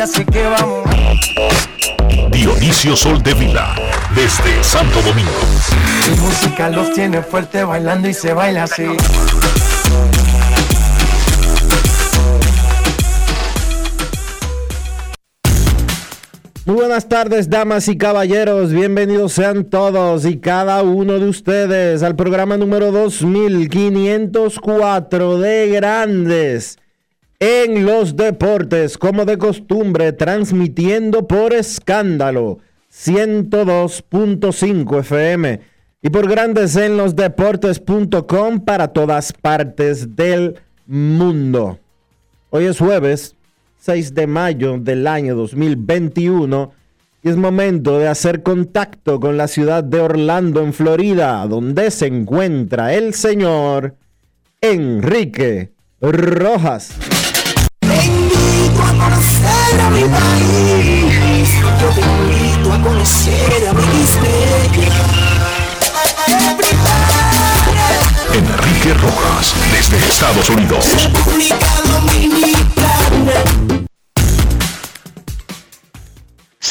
Así que vamos. Dionisio Soldevila, desde Santo Domingo. Mi música los tiene fuerte bailando y se baila así. Muy buenas tardes, damas y caballeros. Bienvenidos sean todos y cada uno de ustedes al programa número 2504 de Grandes en los Deportes, como de costumbre, transmitiendo por escándalo 102.5 FM y por Grandes en los Deportes.com para todas partes del mundo. Hoy es jueves 6 de mayo del año 2021 y es momento de hacer contacto con la ciudad de Orlando, en Florida, donde se encuentra el señor Enrique Rojas. Te invito a conocer a mi país. Yo te invito a conocer a mi Enrique Rojas, desde Estados Unidos. República Dominicana.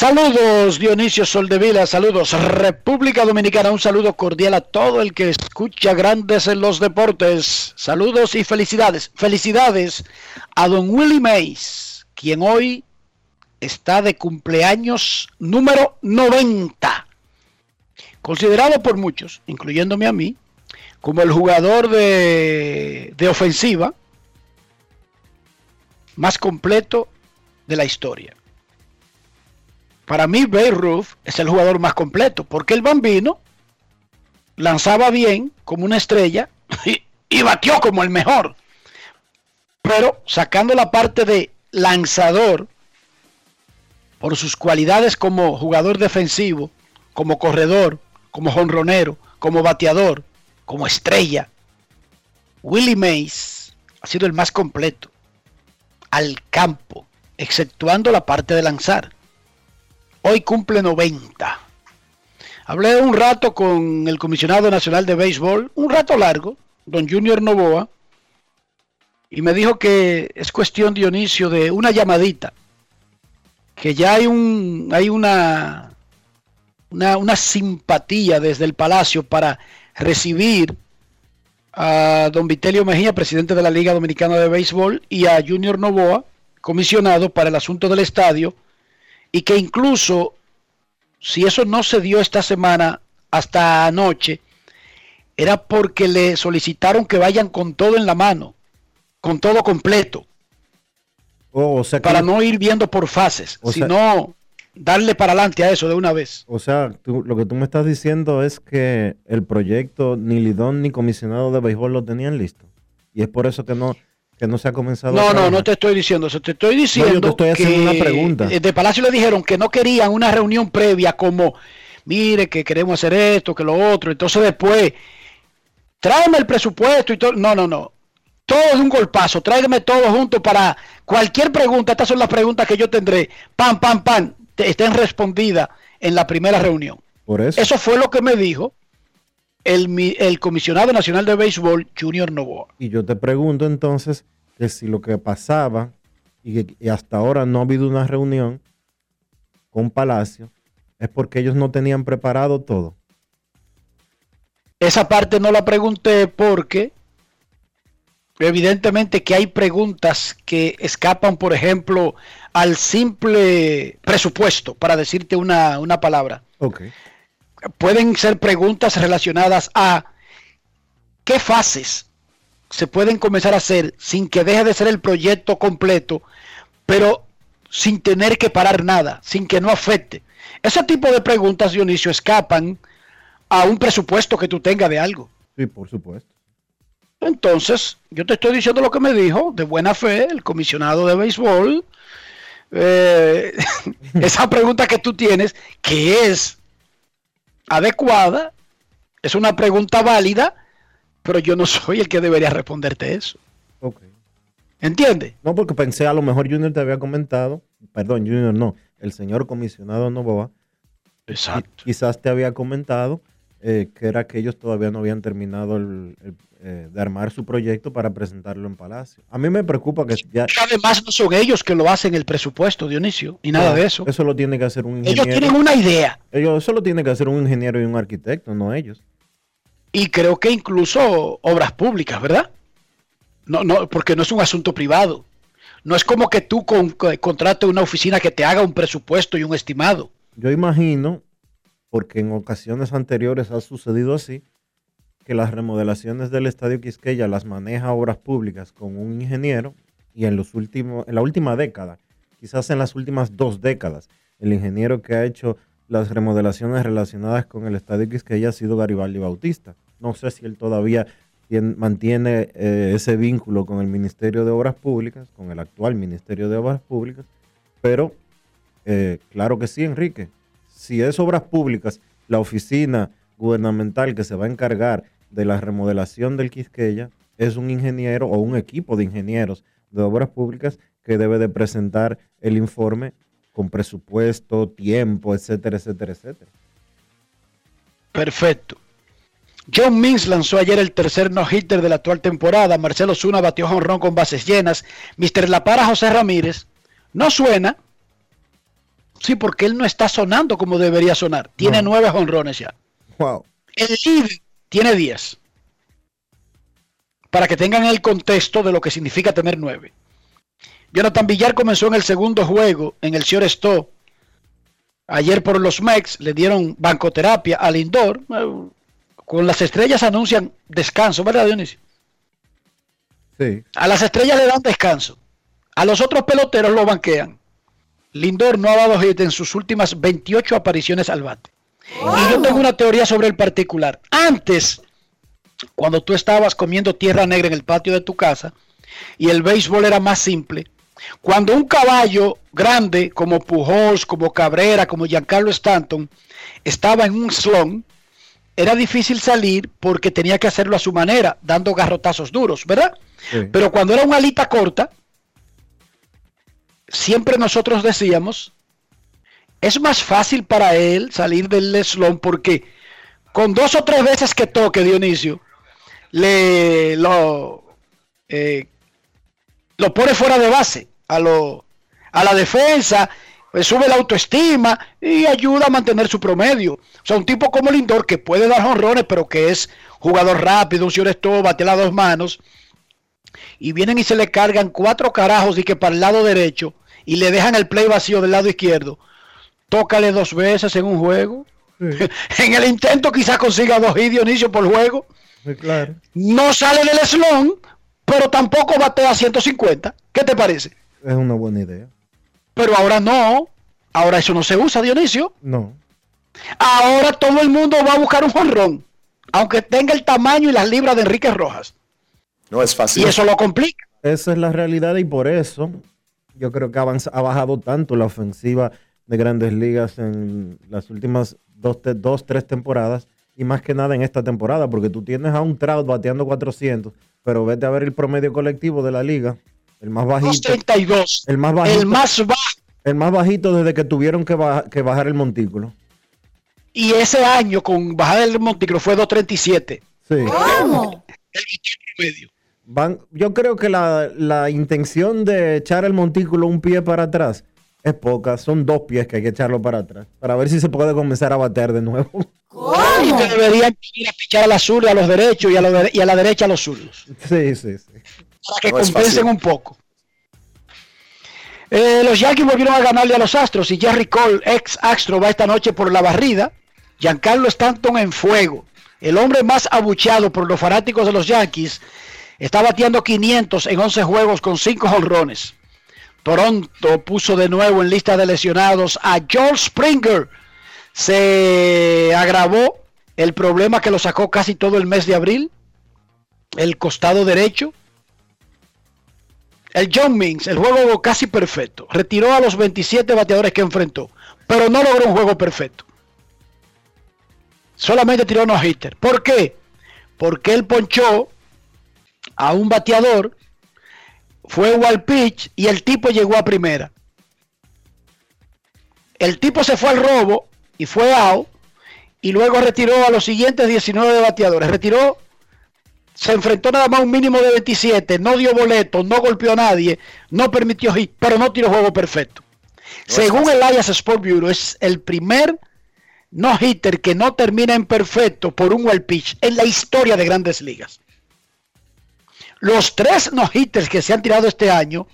Saludos Dionisio Soldevila, saludos República Dominicana, un saludo cordial a todo el que escucha Grandes en los Deportes. Saludos y felicidades. Felicidades a don Willie Mays, quien hoy está de cumpleaños número 90. Considerado por muchos, incluyéndome a mí, como el jugador de, de ofensiva más completo de la historia. Para mí, Babe Ruth es el jugador más completo, porque el bambino lanzaba bien como una estrella y, y batió como el mejor. Pero sacando la parte de lanzador, por sus cualidades como jugador defensivo, como corredor, como jonronero, como bateador, como estrella, Willie Mays ha sido el más completo al campo, exceptuando la parte de lanzar. Hoy cumple 90. Hablé un rato con el comisionado nacional de béisbol, un rato largo, don Junior Novoa, y me dijo que es cuestión, Dionisio, de una llamadita, que ya hay, un, hay una, una, simpatía desde el Palacio para recibir a don Vitelio Mejía, presidente de la Liga Dominicana de Béisbol, y a Junior Novoa, comisionado para el asunto del estadio, y que incluso si eso no se dio esta semana hasta anoche, era porque le solicitaron que vayan con todo en la mano, con todo completo, Oh, o sea que- para no ir viendo por fases, O sea- sino darle para adelante a eso de una vez. O sea, tú- lo que tú me estás diciendo es que el proyecto ni Lidón ni comisionado de béisbol lo tenían listo. Y es por eso que no, que no se ha comenzado a No, no, no te estoy diciendo eso. Te estoy diciendo yo te estoy haciendo que una pregunta. eh, de Palacio le dijeron que no querían una reunión previa como, mire, que queremos hacer esto, que lo otro. Entonces después, tráeme el presupuesto y todo. No, no, no. Todo de un golpazo. Tráigame todo junto para cualquier pregunta. Estas son las preguntas que yo tendré. Pam, pam, pam. te- estén respondidas en la primera reunión. Por eso. Eso fue lo que me dijo el, mi- el comisionado nacional de béisbol, Junior Novoa. Y yo te pregunto entonces que si lo que pasaba y, y hasta ahora no ha habido una reunión con Palacio es porque ellos no tenían preparado todo. Esa parte no la pregunté porque Evidentemente que hay preguntas que escapan, por ejemplo, al simple presupuesto, para decirte una, una palabra. Ok. Pueden ser preguntas relacionadas a qué fases se pueden comenzar a hacer sin que deje de ser el proyecto completo, pero sin tener que parar nada, sin que no afecte. Ese tipo de preguntas, Dionisio, escapan a un presupuesto que tú tengas de algo. Sí, por supuesto. Entonces, yo te estoy diciendo lo que me dijo de buena fe el comisionado de béisbol. Eh, esa pregunta que tú tienes, que es adecuada, es una pregunta válida, pero yo no soy el que debería responderte eso. Ok. ¿Entiendes? No, porque pensé a lo mejor Junior te había comentado, perdón, Junior no, el señor comisionado Novoa, Exacto. quizás te había comentado eh, que era que ellos todavía no habían terminado el- el, eh, de armar su proyecto para presentarlo en Palacio. A mí me preocupa que ya... Además, no son ellos que lo hacen el presupuesto, Dionisio, y nada de eso. Eso lo tiene que hacer un Ellos ingeniero. tienen una idea. Ellos, eso lo tiene que hacer un ingeniero y un arquitecto, no ellos. Y creo que incluso obras públicas, ¿verdad? No, no, porque no es un asunto privado. No es como que tú con, con- contrates una oficina que te haga un presupuesto y un estimado. Yo imagino, porque en ocasiones anteriores ha sucedido así, que las remodelaciones del Estadio Quisqueya las maneja Obras Públicas con un ingeniero y en los últimos, en la última década, quizás en las últimas dos décadas, el ingeniero que ha hecho las remodelaciones relacionadas con el Estadio Quisqueya ha sido Garibaldi Bautista. No sé si él todavía tien- mantiene eh, ese vínculo con el Ministerio de Obras Públicas, con el actual Ministerio de Obras Públicas, pero eh, claro que sí, Enrique. Si es obras públicas, la oficina gubernamental que se va a encargar de la remodelación del Quisqueya es un ingeniero o un equipo de ingenieros de obras públicas que debe de presentar el informe con presupuesto, tiempo, etcétera, etcétera, etcétera. Perfecto. John Means lanzó ayer el tercer no-hitter de la actual temporada. Marcelo Zuna batió jonrón con bases llenas. Mr. La Para José Ramírez no suena. Sí, porque él no está sonando como debería sonar. Tiene No. nueve jonrones ya. Wow. El líder tiene 10. Para que tengan el contexto de lo que significa tener 9. Jonathan Villar comenzó en el segundo juego en el Stop. Ayer por los Mex le dieron bancoterapia al Lindor. Con las estrellas anuncian descanso, ¿verdad, Dionisio? Sí. A las estrellas le dan descanso. A los otros peloteros lo banquean. Lindor no ha dado hit en sus últimas 28 apariciones al bate. Y yo tengo una teoría sobre el particular. Antes, cuando tú estabas comiendo tierra negra en el patio de tu casa y el béisbol era más simple, cuando un caballo grande como Pujols, como Cabrera, como Giancarlo Stanton estaba en un slum, era difícil salir porque tenía que hacerlo a su manera, dando garrotazos duros, ¿verdad? Sí. Pero cuando era una alita corta, siempre nosotros decíamos, es más fácil para él salir del slum porque con dos o tres veces que toque Dionisio, le lo, eh, lo pone fuera de base a, lo, a la defensa, pues sube la autoestima y ayuda a mantener su promedio. O sea, un tipo como Lindor que puede dar honrones, pero que es jugador rápido, un señor esto, bate las dos manos, y vienen y se le cargan cuatro carajos y que para el lado derecho y le dejan el play vacío del lado izquierdo. Tócale dos veces en un juego. en el intento quizás consiga dos hits Dionisio por juego. Sí, claro. No sale del slon, pero tampoco batea 150. ¿Qué te parece? Es una buena idea. Pero ahora no. Ahora eso no se usa, Dionisio. No. Ahora todo el mundo va a buscar un jonrón. Aunque tenga el tamaño y las libras de Enrique Rojas. No es Y fácil. eso lo complica. Esa es la realidad y por eso yo creo que ha, avanza- ha bajado tanto la ofensiva de grandes ligas en las últimas dos, te- dos, tres temporadas y más que nada en esta temporada, porque tú tienes a un Trout bateando 400, pero vete a ver el promedio colectivo de la liga, el más bajito, 232. el más bajito, El más bajo. el más bajito desde que tuvieron que, baja- que bajar el montículo. Y ese año con bajada del montículo fue 237. Sí. ¿Cómo? El promedio. Van, yo creo que la, la intención de echar el montículo un pie para atrás es poca. Son dos pies que hay que echarlo para atrás. Para ver si se puede comenzar a batear de nuevo. Y que deberían ir a pichar a la zurda, a los derechos y a, y la derecha a los zurdos. Sí, sí, sí. para que No compensen un poco. Eh, los Yankees volvieron a ganarle a los Astros y Jerry Cole, ex Astro, va esta noche por la barrida. Giancarlo Stanton en fuego. El hombre más abucheado por los fanáticos de los Yankees está bateando 500 en 11 juegos con 5 jonrones. Toronto puso de nuevo en lista de lesionados a George Springer. Se agravó el problema que lo sacó casi todo el mes de abril. El costado derecho. El John Means, el juego casi perfecto. Retiró a los 27 bateadores que enfrentó, pero no logró un juego perfecto. Solamente tiró no hitter. ¿Por qué? Porque él ponchó a un bateador, fue wild pitch y el tipo llegó a primera. El tipo se fue al robo y fue out y luego retiró a los siguientes 19 bateadores. Retiró se enfrentó nada más a un mínimo de 27, no dio boleto, no golpeó a nadie, no permitió hit, pero no tiró juego perfecto. Según el Elias Sport Bureau, es el primer no hitter que no termina en perfecto por un well pitch en la historia de grandes ligas. Los tres no hitters que se han tirado este año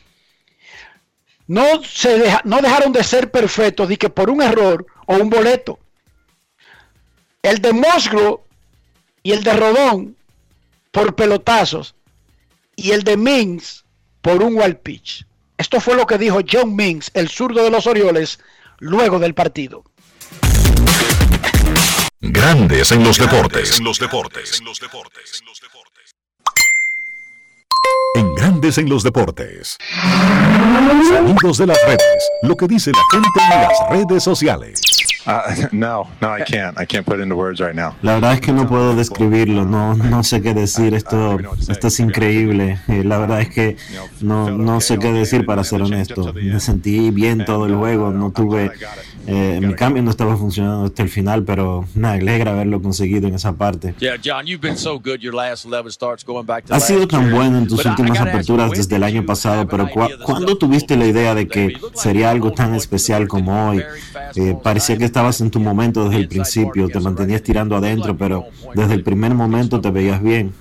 no, se deja- no dejaron de ser perfectos ni que por un error o un boleto. El de Musgrove y el de Rodón por pelotazos y el de Mings por un wild pitch. Esto fue lo que dijo John Mings, el zurdo de los Orioles, luego del partido. Grandes en los deportes. En los deportes. En Grandes en los deportes. Sonidos de las redes. Lo que dice la gente en las redes sociales. Uh, no, no, I can't. I can't put into words right now. La verdad es que no puedo describirlo, no, no sé qué decir, esto, esto es increíble. Eh, La verdad es que no, no sé qué decir para ser honesto. Me sentí bien todo el juego, no tuve, eh, mi cambio no estaba funcionando hasta el final, pero me alegra haberlo conseguido en esa parte. Yeah, John, you've been so good your last 11 starts going back to Has sido tan bueno en tus últimas aperturas desde el año pasado, pero ¿cuándo tuviste la idea de que sería algo tan especial como hoy? Eh, parecía que estabas en tu momento desde el principio, te mantenías tirando adentro, pero desde el primer momento te veías bien.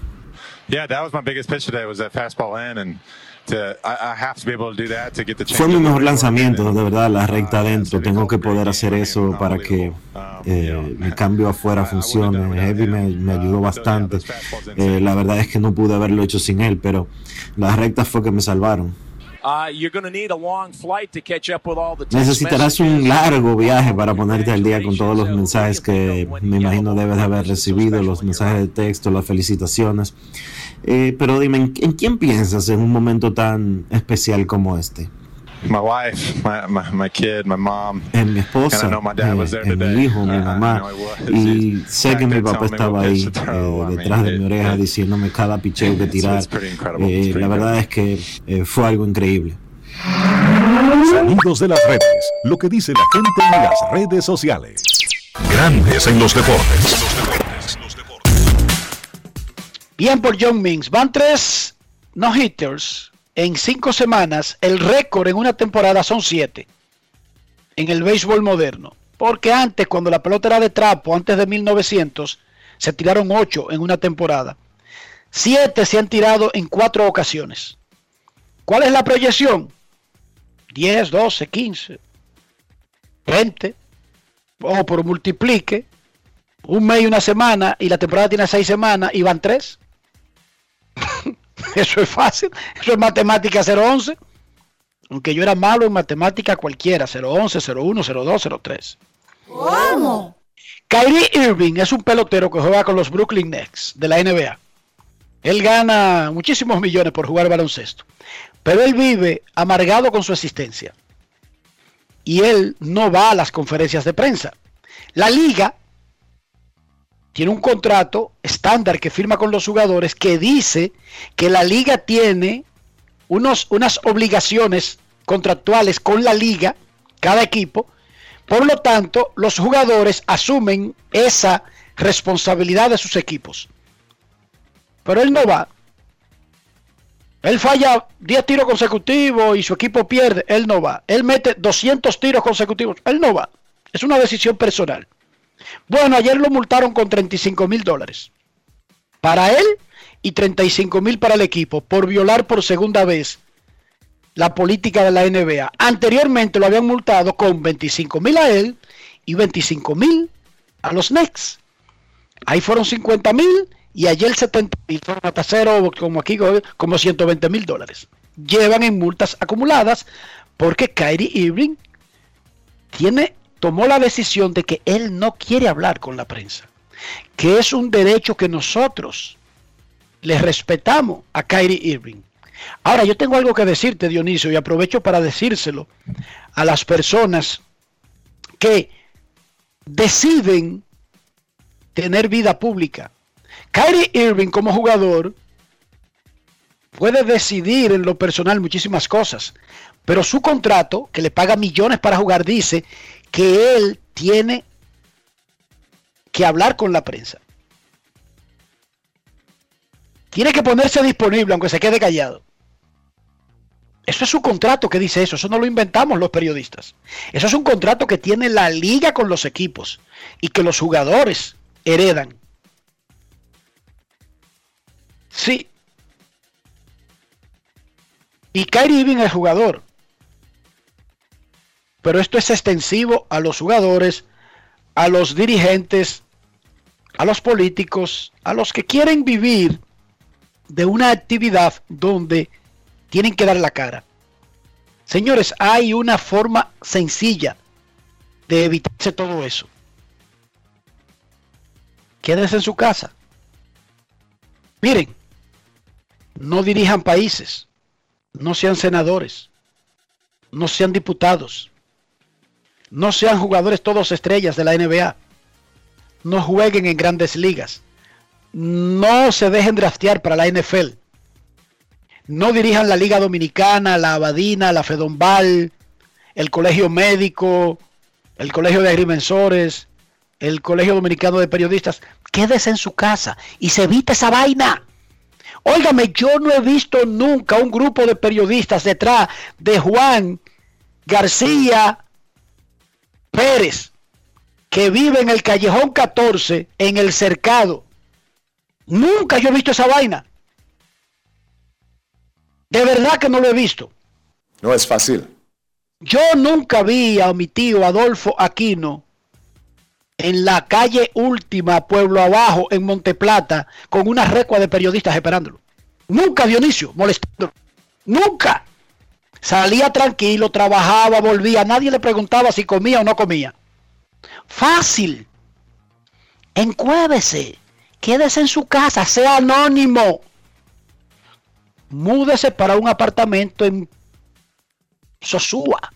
Fue mi mejor lanzamiento, de verdad, la recta Uh, adentro. Tengo que poder hacer eso para que. Um, eh, mi cambio afuera funcione. Heavy me, me ayudó Uh, bastante. Eh, la verdad es que no pude haberlo hecho sin él, pero las rectas fue que me salvaron. You're going to need a long flight to catch up with all the text Necesitarás un largo viaje para ponerte al día con todos los mensajes que me imagino debes de haber recibido, los mensajes de texto, las felicitaciones. Eh, pero dime, ¿en, en quién piensas en un momento tan especial como este? My wife, my, my, my kid, my mom. En mi esposa, And I know my dad was eh, there en today. mi hijo, mi Uh, mamá. Y sé que mi papá estaba ahí eh, detrás de mi oreja diciéndome cada picheo que tirar. it's pretty incredible. Eh, la verdad incredible. es que eh, fue algo increíble. Sonidos de las redes. Lo que dice la gente en las redes sociales. Grandes en los deportes. Bien por John Mings. Van tres no hitters en cinco semanas. El récord en una temporada son siete en el béisbol moderno. Porque antes, cuando la pelota era de trapo, antes de 1900, se tiraron ocho en una temporada. Siete se han tirado en cuatro ocasiones. ¿Cuál es la proyección? 10, 12, 15, 20. O por multiplique. Un mes y una semana y la temporada tiene seis semanas y van tres. Eso es fácil. Eso es matemática 011. Aunque yo era malo en matemática cualquiera. 011, 01, 02, 03. ¿Cómo? Kyrie Irving es un pelotero que juega con los Brooklyn Nets de la NBA. Él gana muchísimos millones por jugar baloncesto. Pero él vive amargado con su existencia. Y él no va a las conferencias de prensa. La liga tiene un contrato estándar que firma con los jugadores que dice que la liga tiene unos, unas obligaciones contractuales con la liga, cada equipo. Por lo tanto, los jugadores asumen esa responsabilidad de sus equipos. Pero él no va. Él falla 10 tiros consecutivos y su equipo pierde. Él no va. Él mete 200 tiros consecutivos. Él no va. Es una decisión personal. Bueno, ayer lo multaron con 35 mil dólares. Para él y 35 mil para el equipo por violar por segunda vez la política de la NBA. Anteriormente lo habían multado con 25 mil a él y 25 mil a los Knicks. Ahí fueron 50 mil y ayer 70 mil, hasta cero, como aquí, como 120 mil dólares. Llevan en multas acumuladas porque Kyrie Irving tiene, tomó la decisión de que él no quiere hablar con la prensa, que es un derecho que nosotros le respetamos a Kyrie Irving. Ahora, yo tengo algo que decirte, Dionisio, y aprovecho para decírselo a las personas que deciden tener vida pública. Kyrie Irving como jugador puede decidir en lo personal muchísimas cosas, pero su contrato, que le paga millones para jugar, dice que él tiene que hablar con la prensa. Tiene que ponerse disponible aunque se quede callado. Eso es su contrato que dice eso, eso no lo inventamos los periodistas. Eso es un contrato que tiene la liga con los equipos y que los jugadores heredan. Sí. Y Kyrie Irving es jugador. Pero esto es extensivo a los jugadores, a los dirigentes, a los políticos, a los que quieren vivir de una actividad donde tienen que dar la cara. Señores, hay una forma sencilla de evitarse todo eso. Quédense en su casa. Miren, no dirijan países, no sean senadores, no sean diputados, no sean jugadores todos estrellas de la NBA, no jueguen en grandes ligas, no se dejen draftear para la NFL no dirijan la Liga Dominicana, la Abadina, la Fedombal, el Colegio Médico, el Colegio de Agrimensores, el Colegio Dominicano de Periodistas. Quédese en su casa y se evite esa vaina. Óigame, yo no he visto nunca un grupo de periodistas detrás de Juan García Pérez, que vive en el callejón 14, en el cercado. Nunca yo he visto esa vaina. De verdad que no lo he visto. No es fácil. Yo nunca vi a mi tío Adolfo Aquino en la calle última, Pueblo Abajo, en Monteplata, con una recua de periodistas esperándolo. Nunca Dionisio, molestándolo. Nunca. Salía tranquilo, trabajaba, volvía. Nadie le preguntaba si comía o no comía. Fácil. Encuévese. Quédese en su casa. Sea anónimo múdese para un apartamento en Sosúa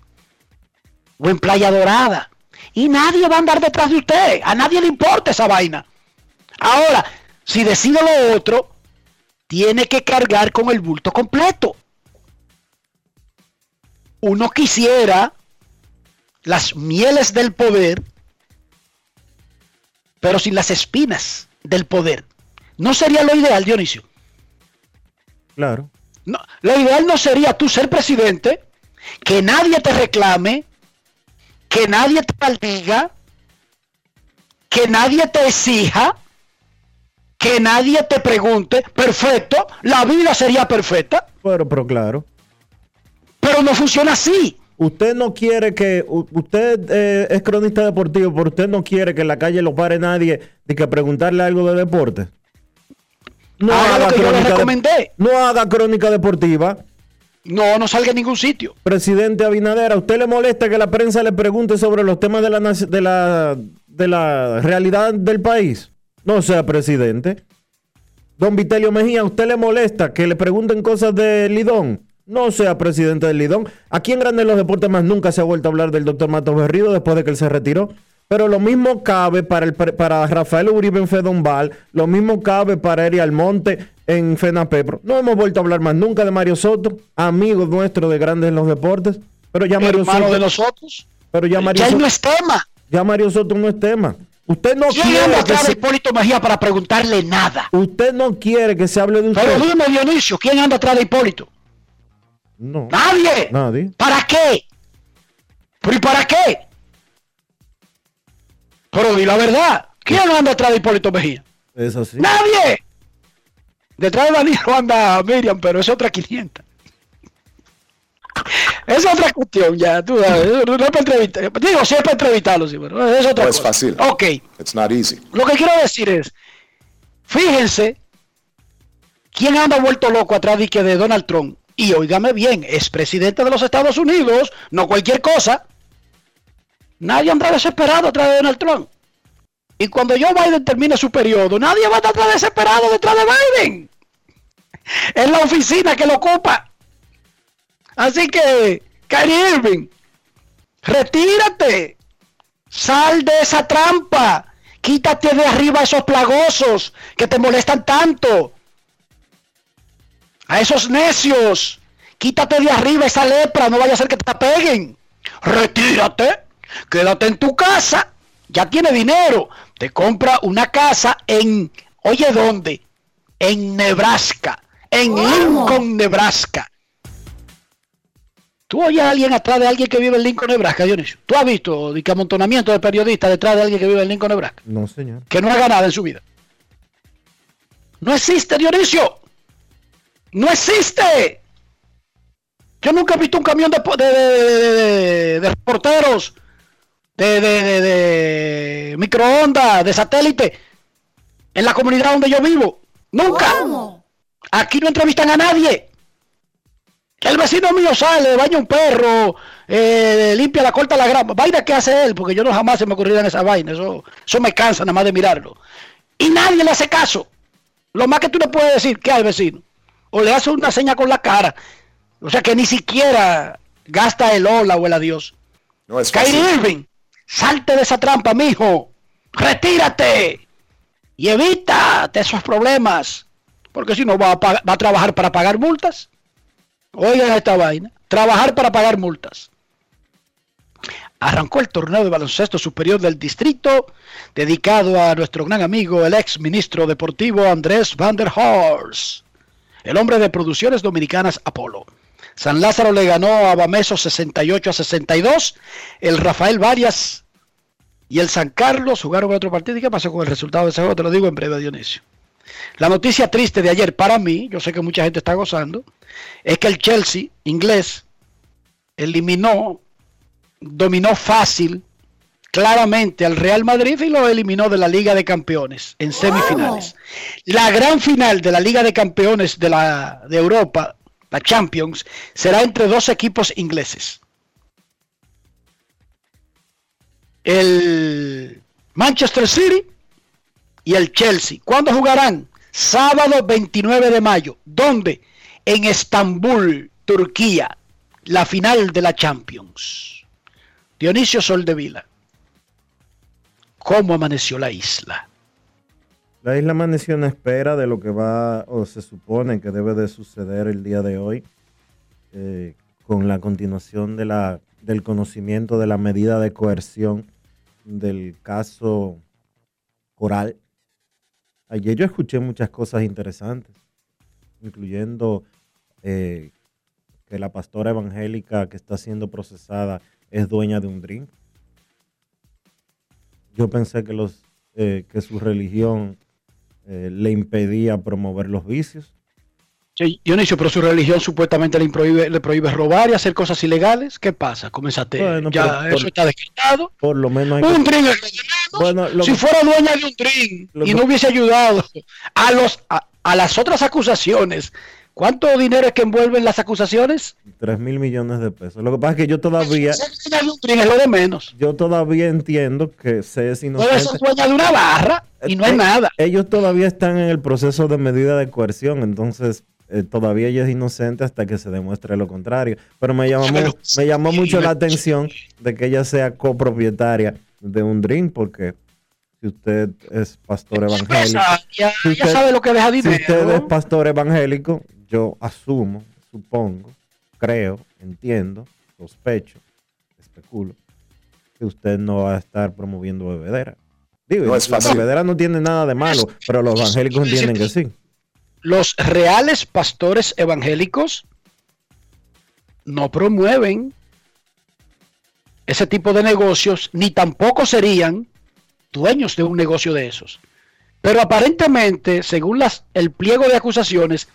o en Playa Dorada. Y nadie va a andar detrás de usted. A nadie le importa esa vaina. Ahora, si decide lo otro, tiene que cargar con el bulto completo. Uno quisiera las mieles del poder, pero sin las espinas del poder. ¿No sería lo ideal, Dionisio? Claro. No, lo ideal no sería tú ser presidente, que nadie te reclame, que nadie te maldiga, que nadie te exija, que nadie te pregunte. Perfecto, la vida sería perfecta. Pero, pero claro. No funciona así. Usted no quiere que, usted eh, es cronista deportivo, pero usted no quiere que en la calle lo pare nadie de que preguntarle algo de deporte. No haga, lo que yo le recomendé. no haga crónica deportiva. No, no salga en ningún sitio. Presidente Abinader, ¿a usted le molesta que la prensa le pregunte sobre los temas de la, de la, de la realidad del país? No sea presidente. Don Vitelio Mejía, ¿a usted le molesta que le pregunten cosas de Lidón? No sea presidente del Lidón. Aquí en Grandes los Deportes más nunca se ha vuelto a hablar del doctor Matos Berrido después de que él se retiró. Pero lo mismo cabe para, el, para Rafael Uribe en Fedombal, lo mismo cabe para Eri Almonte en Fenapepro. No hemos vuelto a hablar más nunca de Mario Soto, amigo nuestro de Grandes en los Deportes. Pero ya Mario Soto. de nosotros. Pero ya Mario ya no es tema. Ya Mario Soto no es tema. Usted no ¿Quién quiere anda que se... Hipólito Mejía para preguntarle nada. Usted no quiere que se hable de usted. Pero dime, Dionisio, ¿quién anda atrás de Hipólito? No. Nadie. Nadie. ¿Para qué? ¿Pero y para qué? Pero di la verdad. ¿Quién anda atrás de Hipólito Mejía? Es así. Nadie. Detrás de Danilo anda Miriam, pero es otra 500. Es otra cuestión ya, tú sabes, no es para entrevistar. Digo, sí es para entrevistarlo, sí, pero es otra No es cosa. fácil. Ok, It's not easy. lo que quiero decir es, fíjense, ¿quién anda vuelto loco atrás de, que de Donald Trump? Y óigame bien, es presidente de los Estados Unidos, no cualquier cosa. Nadie anda desesperado atrás de Donald Trump. Y cuando Joe Biden termine su periodo, nadie va a estar desesperado detrás de Biden. Es la oficina que lo ocupa. Así que, Kyrie Irving, retírate. Sal de esa trampa. Quítate de arriba esos plagosos que te molestan tanto. A esos necios. Quítate de arriba esa lepra. No vaya a ser que te peguen. Retírate. Quédate en tu casa. Ya tiene dinero. Te compra una casa en... Oye, ¿dónde? En Nebraska. En Lincoln, Nebraska. ¿Tú oyes a alguien atrás de alguien que vive en Lincoln, Nebraska, Dionisio? ¿Tú has visto de que amontonamiento de periodistas detrás de alguien que vive en Lincoln, Nebraska? No, señor. Que no haga nada en su vida. No existe, Dionisio. No existe. Yo nunca he visto un camión de, de, de- reporteros, de, microondas, de satélite, en la comunidad donde yo vivo. Nunca. Aquí no entrevistan a nadie. El vecino mío sale, baña un perro, eh, limpia la corta la grama. Vaina que hace él, porque yo no jamás se me ocurriría en esa vaina. Eso, eso me cansa nada más de mirarlo. Y nadie le hace caso. Lo más que tú le puedes decir que al vecino. O le hace una seña con la cara. O sea que ni siquiera gasta el hola o el adiós. No es Kyrie. Irving, salte de esa trampa, mijo. Retírate. Y evítate esos problemas. Porque si no va a, pag- va a trabajar para pagar multas. Oigan esta vaina. Trabajar para pagar multas. Arrancó el torneo de baloncesto superior del distrito, dedicado a nuestro gran amigo, el ex ministro deportivo Andrés Van der Horst, el hombre de producciones dominicanas Apolo. San Lázaro le ganó a Bameso 68 a 62. El Rafael Varias y el San Carlos jugaron otro partido. ¿Y qué pasó con el resultado de ese juego? Te lo digo en breve, Dionisio. La noticia triste de ayer para mí, yo sé que mucha gente está gozando, es que el Chelsea inglés eliminó, dominó fácil, claramente al Real Madrid y lo eliminó de la Liga de Campeones en semifinales. La gran final de la Liga de Campeones de, la, de Europa, la Champions, será entre dos equipos ingleses. El Manchester City y el Chelsea. ¿Cuándo jugarán? Sábado 29 de mayo. ¿Dónde? En Estambul, Turquía. La final de la Champions. Dionisio Soldevila. ¿Cómo amaneció la isla? La isla amaneció en espera de lo que va o se supone que debe de suceder el día de hoy eh, con la continuación del conocimiento de la medida de coerción del caso Coral. Ayer yo escuché muchas cosas interesantes, incluyendo eh, que la pastora evangélica que está siendo procesada es dueña de un drink. Yo pensé que, los, eh, que su religión eh, le impedía promover los vicios. Sí, Dionisio, pero su religión supuestamente le prohíbe, le prohíbe robar y hacer cosas ilegales. ¿Qué pasa? Comenzaste. Bueno, ya eso está desquitado. Por lo menos hay Un que- menos. Bueno, lo si que- fuera dueña de un Lo y que- no hubiese ayudado a los a, a las otras acusaciones, ¿cuánto dinero es que envuelven las acusaciones? 3 mil millones de pesos. Lo que pasa es que yo todavía, es lo de menos. yo todavía entiendo que se es inocente. ser dueña de una barra y no es Eh, nada. Ellos todavía están en el proceso de medida de coerción, entonces eh, todavía ella es inocente hasta que se demuestre lo contrario. Pero me llamó, Pero- me llamó mucho la atención de que ella sea copropietaria de un drink, porque si usted es pastor evangélico, Ya, Si ya usted- sabe lo que deja si dinero. usted es pastor evangélico, yo asumo, supongo, creo, entiendo, sospecho, especulo, que usted no va a estar promoviendo bebedera. Digo, No es la fácil. bebedera no tiene nada de malo, pero los evangélicos entienden que sí. los reales pastores evangélicos no promueven ese tipo de negocios, ni tampoco serían dueños de un negocio de esos. Pero aparentemente, según las, el pliego de acusaciones,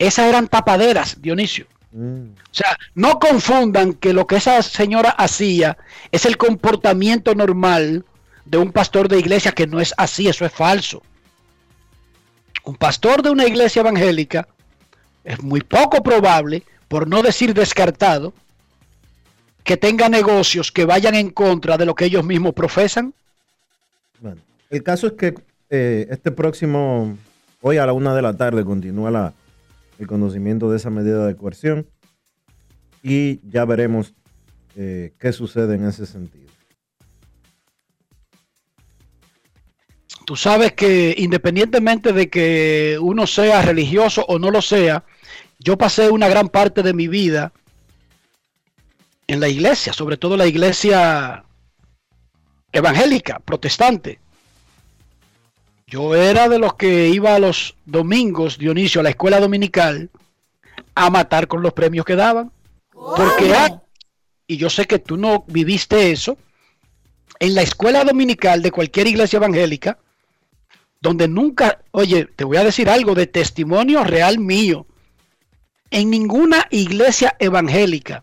esas eran tapaderas, Dionisio. Mm. O sea, no confundan que lo que esa señora hacía es el comportamiento normal de un pastor de iglesia, que no es así, eso es falso. Un pastor de una iglesia evangélica es muy poco probable, por no decir descartado, que tenga negocios que vayan en contra de lo que ellos mismos profesan. Bueno, el caso es que eh, este próximo, hoy a la una de la tarde, continúa la, el conocimiento de esa medida de coerción y ya veremos eh, qué sucede en ese sentido. Tú sabes que independientemente de que uno sea religioso o no lo sea, yo pasé una gran parte de mi vida en la iglesia, sobre todo la iglesia evangélica, protestante. Yo era de los que iba a los domingos, Dionisio, a la escuela dominical, a matar con los premios que daban. Porque, y yo sé que tú no viviste eso, en la escuela dominical de cualquier iglesia evangélica, donde nunca, oye, te voy a decir algo de testimonio real mío. En ninguna iglesia evangélica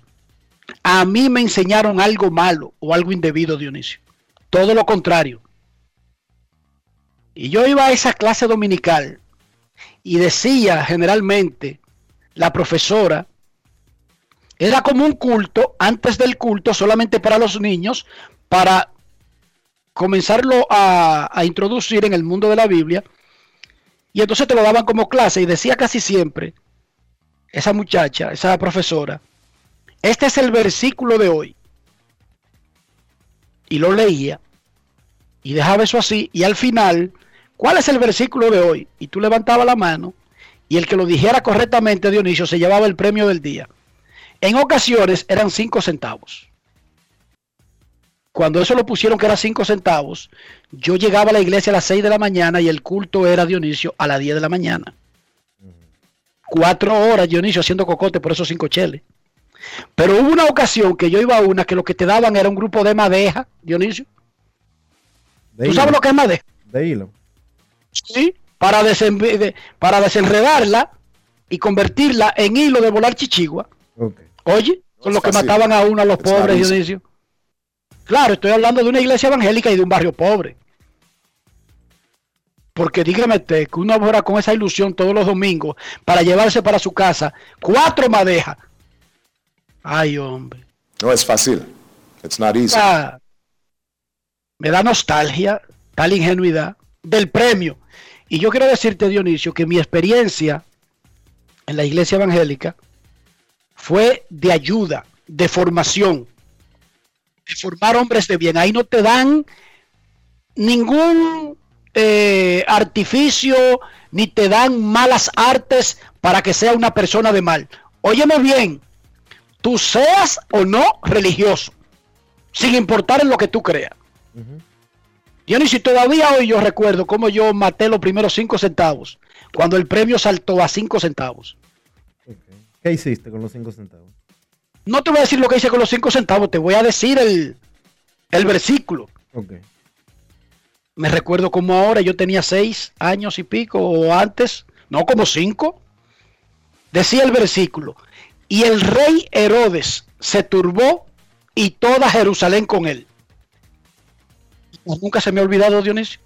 a mí me enseñaron algo malo o algo indebido, Dionisio. Todo lo contrario. Y yo iba a esa clase dominical y decía generalmente la profesora, era como un culto, antes del culto solamente para los niños, para comenzarlo a, introducir en el mundo de la Biblia. Y entonces te lo daban como clase y decía casi siempre, esa muchacha, esa profesora, este es el versículo de hoy. Y lo leía y dejaba eso así. Y al final, ¿cuál es el versículo de hoy? Y tú levantabas la mano y el que lo dijera correctamente, Dionisio, se llevaba el premio del día. En ocasiones eran cinco centavos cuando eso lo pusieron que era 5 centavos, yo llegaba a la iglesia a las 6 de la mañana y el culto era Dionisio a las 10 de la mañana. Cuatro horas Dionisio haciendo cocote por esos cinco cheles. Pero hubo una ocasión que yo iba a una que lo que te daban era un grupo de madeja, Dionisio. De ¿Tú hilo. sabes lo que es madeja? De hilo. Sí. Para, desen- de- para desenredarla y convertirla en hilo de volar chichigua. Oye, con es lo que mataban a uno a los pobres. Dionisio. Claro, estoy hablando de una iglesia evangélica y de un barrio pobre. Porque dígame usted que uno obra con esa ilusión todos los domingos para llevarse para su casa cuatro madejas. Ay, hombre. No es fácil. It's not easy. Ah, me da nostalgia, tal ingenuidad del premio. Y yo quiero decirte, Dionisio, que mi experiencia en la iglesia evangélica fue de ayuda, de formación, de formar hombres de bien. Ahí no te dan ningún eh, artificio, ni te dan malas artes para que sea una persona de mal. Óyeme bien, tú seas o no religioso, sin importar en lo que tú creas. Dionisio, todavía hoy yo recuerdo cómo yo maté los primeros cinco centavos, cuando el premio saltó a cinco centavos. ¿Qué hiciste con los 5 centavos? No te voy a decir lo que hice con los cinco centavos, te voy a decir el, el versículo. Ok. Me recuerdo como ahora yo tenía seis años y pico o antes, no como cinco. Decía el versículo, y el rey Herodes se turbó y toda Jerusalén con él. Nunca se me ha olvidado Dionisio.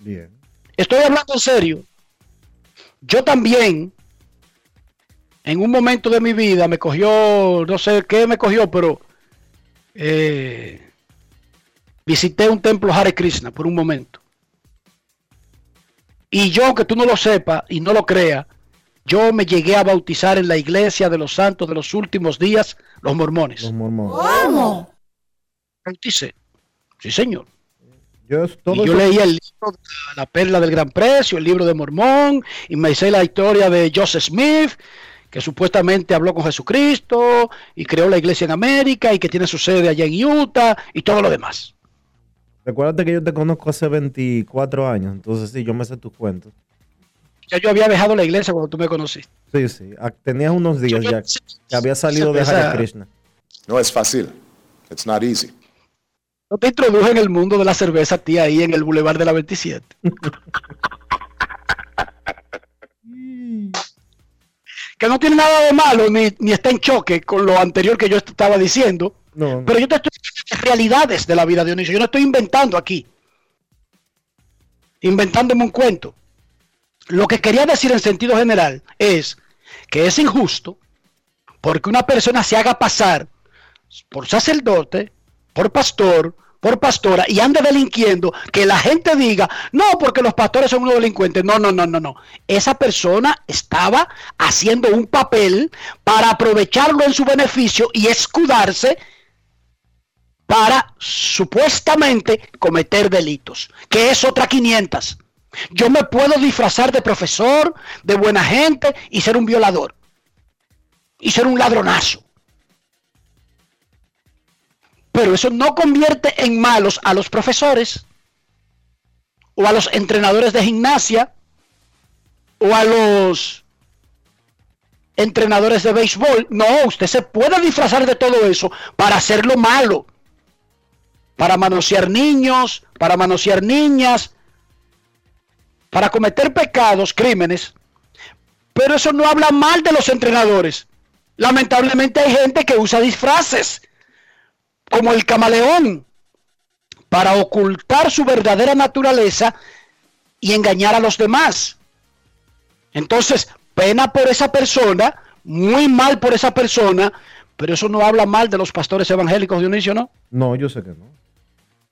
Bien. Estoy hablando en serio. Yo también, en un momento de mi vida, me cogió, no sé qué me cogió, pero eh, visité un templo Hare Krishna por un momento. Y yo, aunque tú no lo sepas y no lo creas, yo me llegué a bautizar en la iglesia de los santos de los últimos días, los mormones. Los mormones. ¿Cómo? Bauticé. Sí, señor. Yo, todo y yo eso- leí el libro de la, la perla del gran precio, el libro de Mormón, y me hice la historia de Joseph Smith, que supuestamente habló con Jesucristo y creó la iglesia en América y que tiene su sede allá en Utah y todo lo demás. Recuérdate que yo te conozco hace 24 años, entonces sí, yo me sé tus cuentos. Ya yo había dejado la iglesia cuando tú me conociste. Sí, sí. Tenías unos días ya que había salido de Hare Krishna. No es fácil. It's not easy. No te introduje en el mundo de la cerveza, tía, ahí en el Boulevard de la 27. que no tiene nada de malo, ni, ni está en choque con lo anterior que yo estaba diciendo. No, Pero yo te estoy diciendo realidades de la vida de Dionisio. Yo no estoy inventando aquí. Inventándome un cuento. Lo que quería decir en sentido general es que es injusto porque una persona se haga pasar por sacerdote, por pastor, por pastora y ande delinquiendo, que la gente diga, no, porque los pastores son unos delincuentes. No, no, no, no, no. Esa persona estaba haciendo un papel para aprovecharlo en su beneficio y escudarse para supuestamente cometer delitos, que es otra 500. Yo me puedo disfrazar de profesor, de buena gente y ser un violador. Y ser un ladronazo. Pero eso no convierte en malos a los profesores o a los entrenadores de gimnasia o a los entrenadores de béisbol. No, usted se puede disfrazar de todo eso para hacerlo malo. Para manosear niños, para manosear niñas, para cometer pecados, crímenes. Pero eso no habla mal de los entrenadores. Lamentablemente hay gente que usa disfraces, como el camaleón, para ocultar su verdadera naturaleza y engañar a los demás. Entonces, pena por esa persona, muy mal por esa persona, pero eso no habla mal de los pastores evangélicos, Dionisio, ¿no? no, yo sé que no.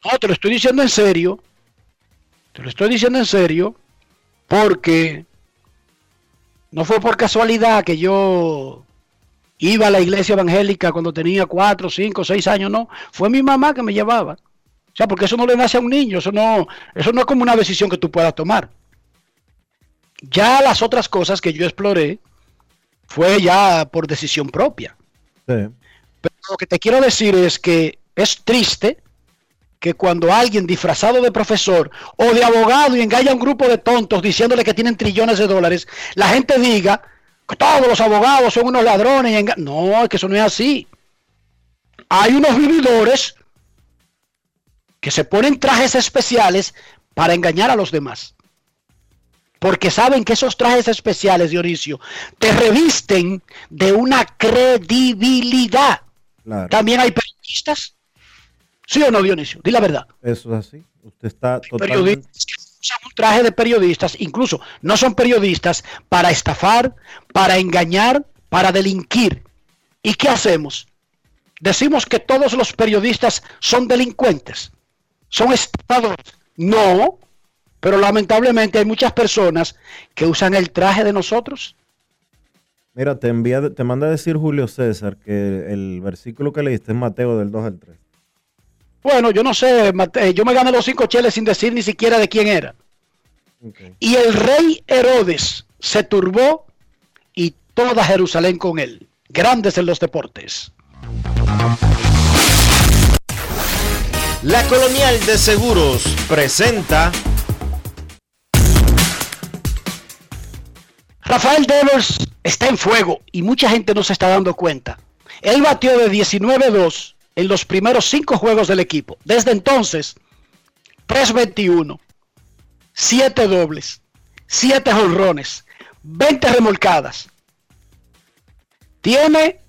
No, te lo estoy diciendo en serio. Te lo estoy diciendo en serio. Porque no fue por casualidad que yo iba a la iglesia evangélica cuando tenía cuatro, cinco, seis años, no. Fue mi mamá que me llevaba. O sea, porque eso no le nace a un niño, eso no, eso no es como una decisión que tú puedas tomar. Ya las otras cosas que yo exploré fue ya por decisión propia. Sí. Pero lo que te quiero decir es que es triste que cuando alguien disfrazado de profesor o de abogado y engaña a un grupo de tontos diciéndole que tienen trillones de dólares, la gente diga todos los abogados son unos ladrones. y No, es que eso no es así. Hay unos vividores que se ponen trajes especiales para engañar a los demás. Porque saben que esos trajes especiales, Dionisio, te revisten de una credibilidad. Claro. También hay periodistas. ¿Sí o no, Dionisio? Di la verdad. Eso es así. Usted está totalmente. Periodistas que usan un traje de periodistas, incluso no son periodistas para estafar, para engañar, para delinquir. ¿Y qué hacemos? Decimos que todos los periodistas son delincuentes, son estafadores. No, pero lamentablemente hay muchas personas que usan el traje de nosotros. Mira, te envía, te manda a decir Julio César que el versículo que leíste es Mateo del 2 al 3. Bueno, yo no sé, Mate- yo me gané los cinco cheles sin decir ni siquiera de quién era. Y el rey Herodes se turbó y toda Jerusalén con él. Grandes en los deportes. La Colonial de Seguros presenta Rafael Devers está en fuego y mucha gente no se está dando cuenta. Él batió de 19-2 en los primeros cinco juegos del equipo. Desde entonces, 3-21, 7 dobles, 7 jonrones, 20 remolcadas. Tiene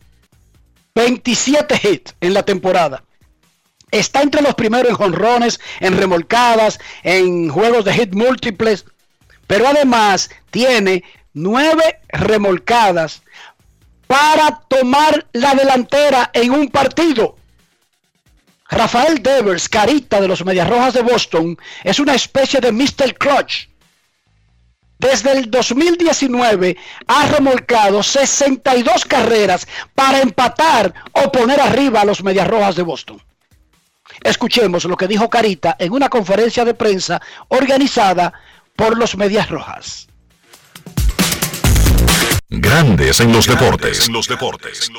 27 hits en la temporada. Está entre los primeros en jonrones, en remolcadas, en juegos de hit múltiples. Pero además tiene nueve remolcadas para tomar la delantera en un partido. Rafael Devers, carita de los Medias Rojas de Boston, es una especie de Mr. Clutch. Desde el 2019 ha remolcado 62 carreras para empatar o poner arriba a los Medias Rojas de Boston. Escuchemos lo que dijo Carita en una conferencia de prensa organizada por los Medias Rojas. Grandes en los deportes. En los deportes.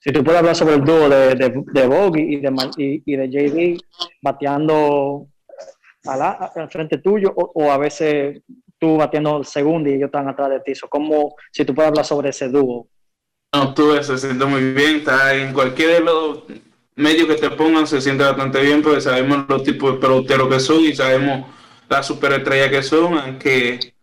Si tú puedes hablar sobre el dúo de, de, de Bogey y de, y, y de JD bateando al frente tuyo o, o a veces tú bateando el segundo y ellos están atrás de ti. So, ¿cómo, si tú puedes hablar sobre ese dúo? No, tú se siente muy bien, está en cualquier de los medio que te pongan se siente bastante bien porque sabemos los tipos de peloteros que son y sabemos la superestrella que son, aunque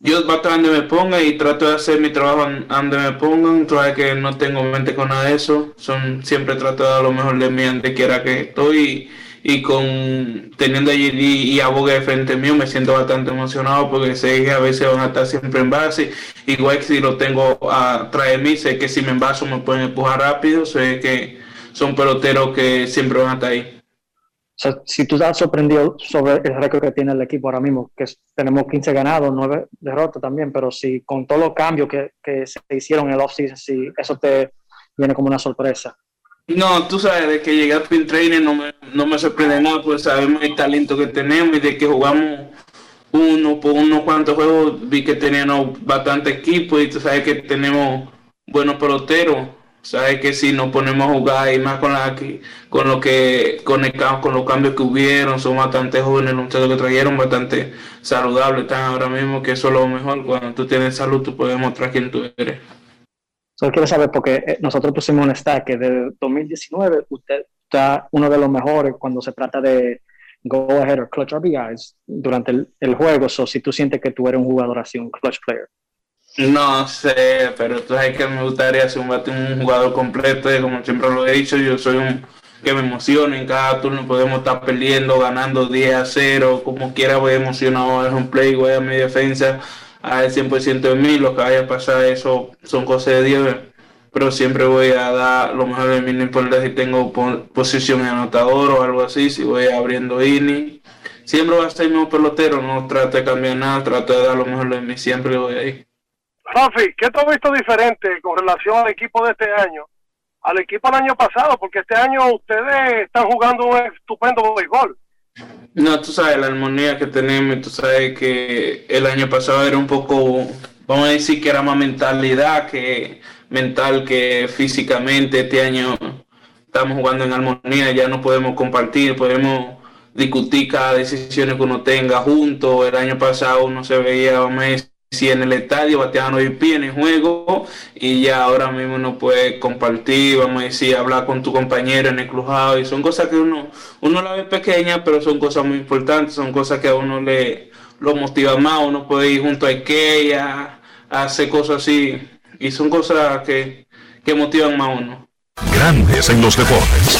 yo bato donde me pongan y trato de hacer mi trabajo donde me pongan, todavía que no tengo mente con nada de eso, son siempre trato de dar lo mejor de mí donde quiera que estoy. Y, con teniendo allí y a de frente mío me siento bastante emocionado porque sé que a veces van a estar siempre en base, igual si lo tengo atrás de mí, sé que si me envaso me pueden empujar rápido, sé que son peloteros que siempre van a estar ahí si tú estás sorprendido sobre el récord que tiene el equipo ahora mismo, que tenemos 15 ganados, 9 derrotas también, pero si con todos los cambios que, que se hicieron en el offseason, si eso te viene como una sorpresa. No, tú sabes, de que llegué al Pin Training no me, no me sorprende nada, pues sabemos el talento que tenemos y de que jugamos uno por unos cuantos juegos, vi que teníamos bastante equipo y tú sabes que tenemos buenos peloteros Sabes que si nos ponemos a jugar y más con la con lo que conectamos con los cambios que hubieron, son bastante jóvenes, los muchachos que trajeron bastante saludables, están ahora mismo que eso es lo mejor. Cuando tú tienes salud, tú puedes mostrar quién tú eres. Solo quiero saber porque eh, nosotros pusimos un stack de 2019 usted está uno de los mejores cuando se trata de go ahead or clutch RBIs durante el, el juego. So, si tú sientes que tú eres un jugador así, un clutch player. No sé, pero tú sabes que me gustaría ser un, un jugador completo, como siempre lo he dicho, yo soy un que me emociona en cada turno podemos estar perdiendo, ganando 10 a 0, como quiera voy emocionado, es un play, voy a mi defensa al 100% de mí, lo que vaya a pasar eso son cosas de Dios, pero siempre voy a dar lo mejor de mí, no importa si tengo posición de anotador o algo así, si voy abriendo inning, siempre voy a ser mismo pelotero, no trato de cambiar nada, trato de dar lo mejor de mí, siempre voy ahí. Rafi, ¿qué tú has visto diferente con relación al equipo de este año? Al equipo del año pasado, porque este año ustedes están jugando un estupendo béisbol. No, tú sabes la armonía que tenemos, tú sabes que el año pasado era un poco, vamos a decir que era más mentalidad que mental que físicamente. Este año estamos jugando en armonía, ya no podemos compartir, podemos discutir cada decisión que uno tenga junto. El año pasado uno se veía, vamos a decir, en el estadio bateaban hoy pie en el juego y ya ahora mismo no puede compartir, vamos a decir, hablar con tu compañero en el crujado y son cosas que uno, uno la ve pequeña, pero son cosas muy importantes, son cosas que a uno le lo motiva más, uno puede ir junto a Ikea, hacer cosas así y son cosas que, que motivan más a uno. Grandes en los deportes.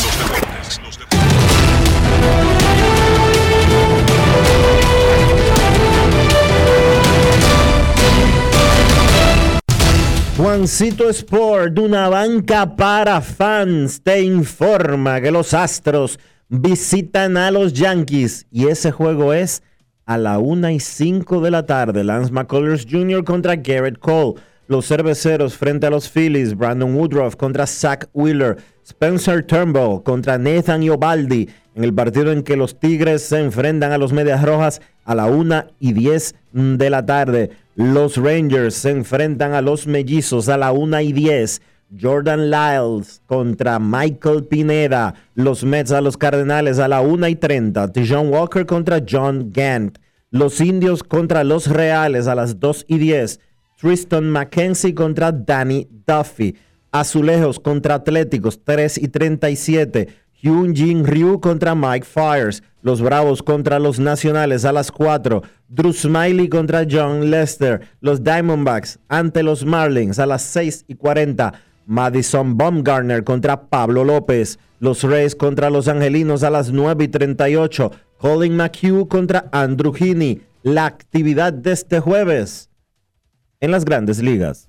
Juancito Sport, una banca para fans, te informa que los Astros visitan a los Yankees y ese juego es a la 1 y 5 de la tarde. Lance McCullers Jr. contra Garrett Cole. Los cerveceros frente a los Phillies. Brandon Woodruff contra Zach Wheeler. Spencer Turnbull contra Nathan Iobaldi. En el partido en que los Tigres se enfrentan a los Medias Rojas a la 1 y 10 de la tarde. Los Rangers se enfrentan a los Mellizos a la 1 y 10. Jordan Lyles contra Michael Pineda. Los Mets a los Cardenales a la 1 y 30. John Walker contra John Gant. Los Indios contra los Reales a las 2 y 10. Tristan McKenzie contra Danny Duffy. Azulejos contra Atléticos 3 y 37. Hyun Jin Ryu contra Mike Fires. Los Bravos contra los Nacionales a las 4. Drew Smiley contra John Lester. Los Diamondbacks ante los Marlins a las 6 y 40. Madison Baumgartner contra Pablo López. Los Rays contra los Angelinos a las 9 y 38. Colin McHugh contra Andrew Heaney. La actividad de este jueves en las grandes ligas.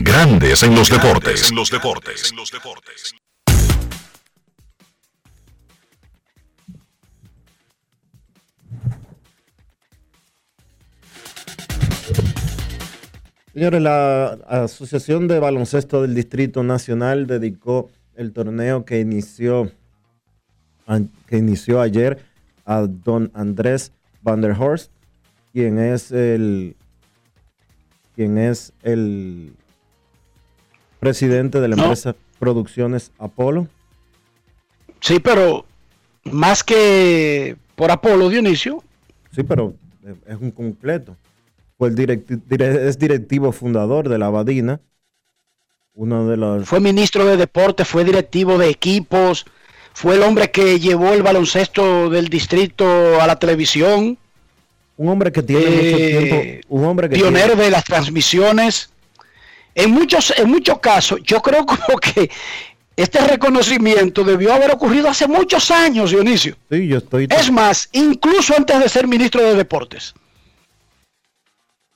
Grandes en los deportes. En los deportes. En los deportes. Señores, la Asociación de Baloncesto del Distrito Nacional dedicó el torneo que inició, que inició ayer a don Andrés Vanderhorst, quien es el quien es el presidente de la No. empresa Producciones Apolo. Sí, pero más que por Apolo Dionisio, Sí, pero eh, es un completo. Fue el es directivo fundador de la Abadina. Uno de los. fue ministro de deporte, fue directivo de equipos, fue el hombre que llevó el baloncesto del distrito a la televisión, Un hombre que tiene mucho eh, tiempo. Un hombre que pionero tiene- de las transmisiones. En muchos, en muchos casos, yo creo como que este reconocimiento debió haber ocurrido hace muchos años, Dionisio. Sí, yo estoy. Es más, incluso antes de ser ministro de deportes.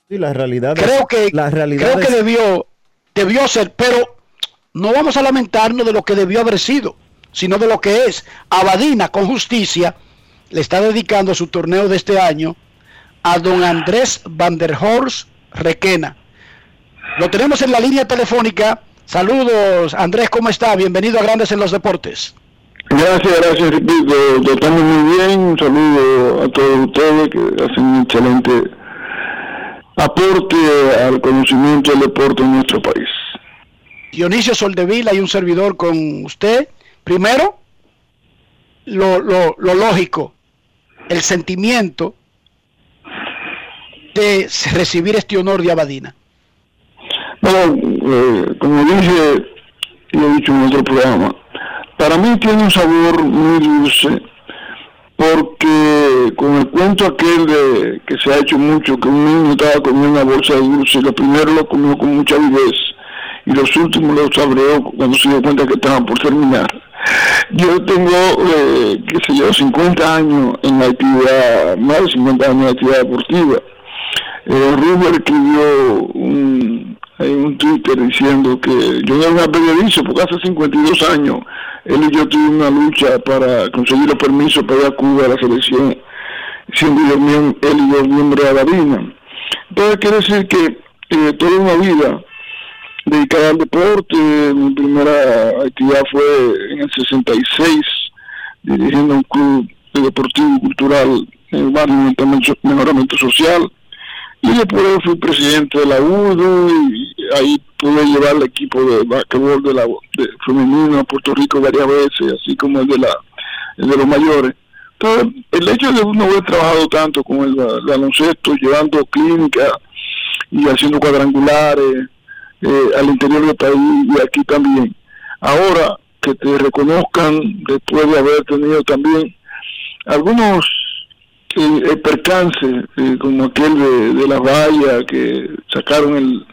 Sí, la realidad. es- Creo que, la realidad creo que debió, debió ser, pero no vamos a lamentarnos de lo que debió haber sido, sino de lo que es. Abadina, con justicia, le está dedicando su torneo de este año a don Andrés Van der Horst Requena. Lo tenemos en la línea telefónica. Saludos, Andrés, ¿cómo está? Bienvenido a Grandes en los Deportes. Gracias, gracias, repito, estamos muy bien, un saludo a todos ustedes que hacen un excelente aporte al conocimiento del deporte en nuestro país. Dionisio Soldevila y un servidor con usted. Primero, lo, lo- lo lógico, el sentimiento de recibir este honor de Abadina. Bueno, eh, como dije y he dicho en otro programa, para mí tiene un sabor muy dulce porque con el cuento aquel de que se ha hecho mucho, que un niño estaba comiendo una bolsa de dulce, lo primero lo comió con mucha vivez y los últimos los sabreó cuando se dio cuenta que estaban por terminar. Yo tengo, eh, qué sé yo, 50 años en la actividad, más de 50 años en la actividad deportiva. Eh, Rubén escribió un, un Twitter diciendo que yo no era periodista porque hace 52 años él y yo tuvimos una lucha para conseguir los permisos para ir a Cuba a la selección, siendo yo él y yo miembros de la Marina. Entonces quiere decir que eh, toda una vida dedicada al deporte, mi primera actividad fue en el 66, dirigiendo un club de deportivo cultural en el barrio de Mejoramiento Social. Y después fui presidente de la UDO y ahí pude llevar el equipo de basquetbol de la de femenino a Puerto Rico varias veces, así como el de la de los mayores. Entonces, el hecho de uno haber trabajado tanto con el baloncesto, llevando clínicas y haciendo cuadrangulares eh, al interior del país y aquí también. Ahora que te reconozcan después de haber tenido también algunos eh, percances, eh, como aquel de, las vallas que sacaron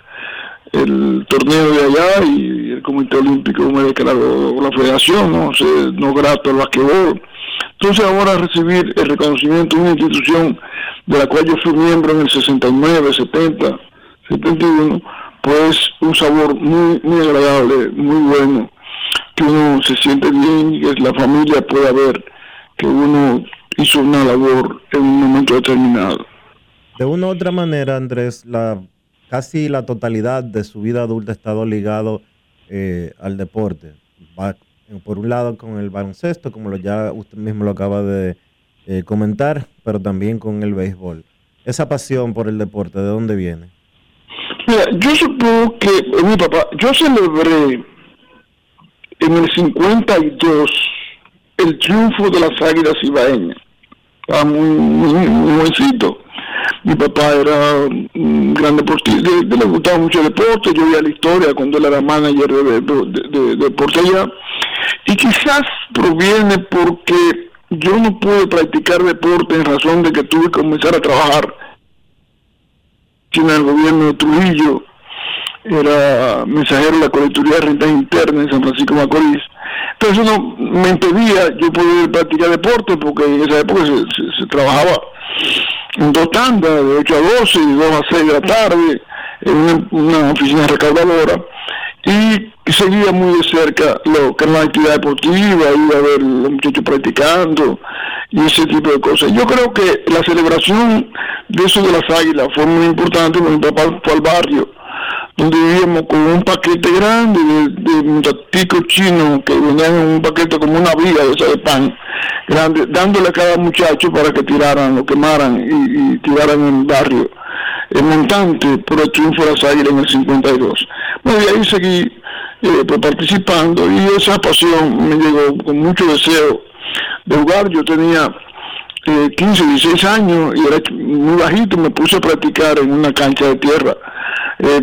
el, torneo de allá y el Comité Olímpico me declaró la federación, no sé, no grato al basquetbol. Entonces ahora recibir el reconocimiento de una institución de la cual yo fui miembro en el 69, 70, 71, pues un sabor muy, muy agradable, muy bueno, que uno se siente bien que la familia pueda ver que uno hizo una labor en un momento determinado. De una u otra manera, Andrés, la casi la totalidad de su vida adulta ha estado ligado eh, al deporte. Va, por un lado con el baloncesto, como lo ya usted mismo lo acaba de eh, comentar, pero también con el béisbol. Esa pasión por el deporte, ¿de dónde viene? Mira, yo supongo que eh, mi papá, yo celebré en el 52 el triunfo de las águilas ibaeñas. Estaba muy, muy. Mi papá era un gran deportista, le, gustaba mucho el deporte, yo veía la historia cuando él era manager de, de, de, de deporte allá. Y quizás proviene porque yo no pude practicar deporte en razón de que tuve que comenzar a trabajar en el gobierno de Trujillo, era mensajero de la colecturía de rentas internas en San Francisco Macorís. Entonces eso no me impedía yo poder practicar deporte porque en esa época se, se- trabajaba en dos tandas, de 8 a 12 y de 2 a 6 de la tarde, en una, una oficina recaudadora. Y seguía muy de cerca lo que era la actividad deportiva, iba a ver los muchachos practicando y ese tipo de cosas. Yo creo que la celebración de eso de las águilas fue muy importante mi papá fue al barrio donde vivíamos con un paquete grande de, de mutaticos chinos que venían en un paquete como una viga de pan grande, dándole a cada muchacho para que tiraran, lo quemaran y, y tiraran en el barrio. El montante por el triunfo de las águilas en el 52. Bueno, y ahí seguí eh, pues, participando y esa pasión me llegó con mucho deseo de jugar. Yo tenía eh, 15, 16 años y era muy bajito, me puse a practicar en una cancha de tierra. Eh,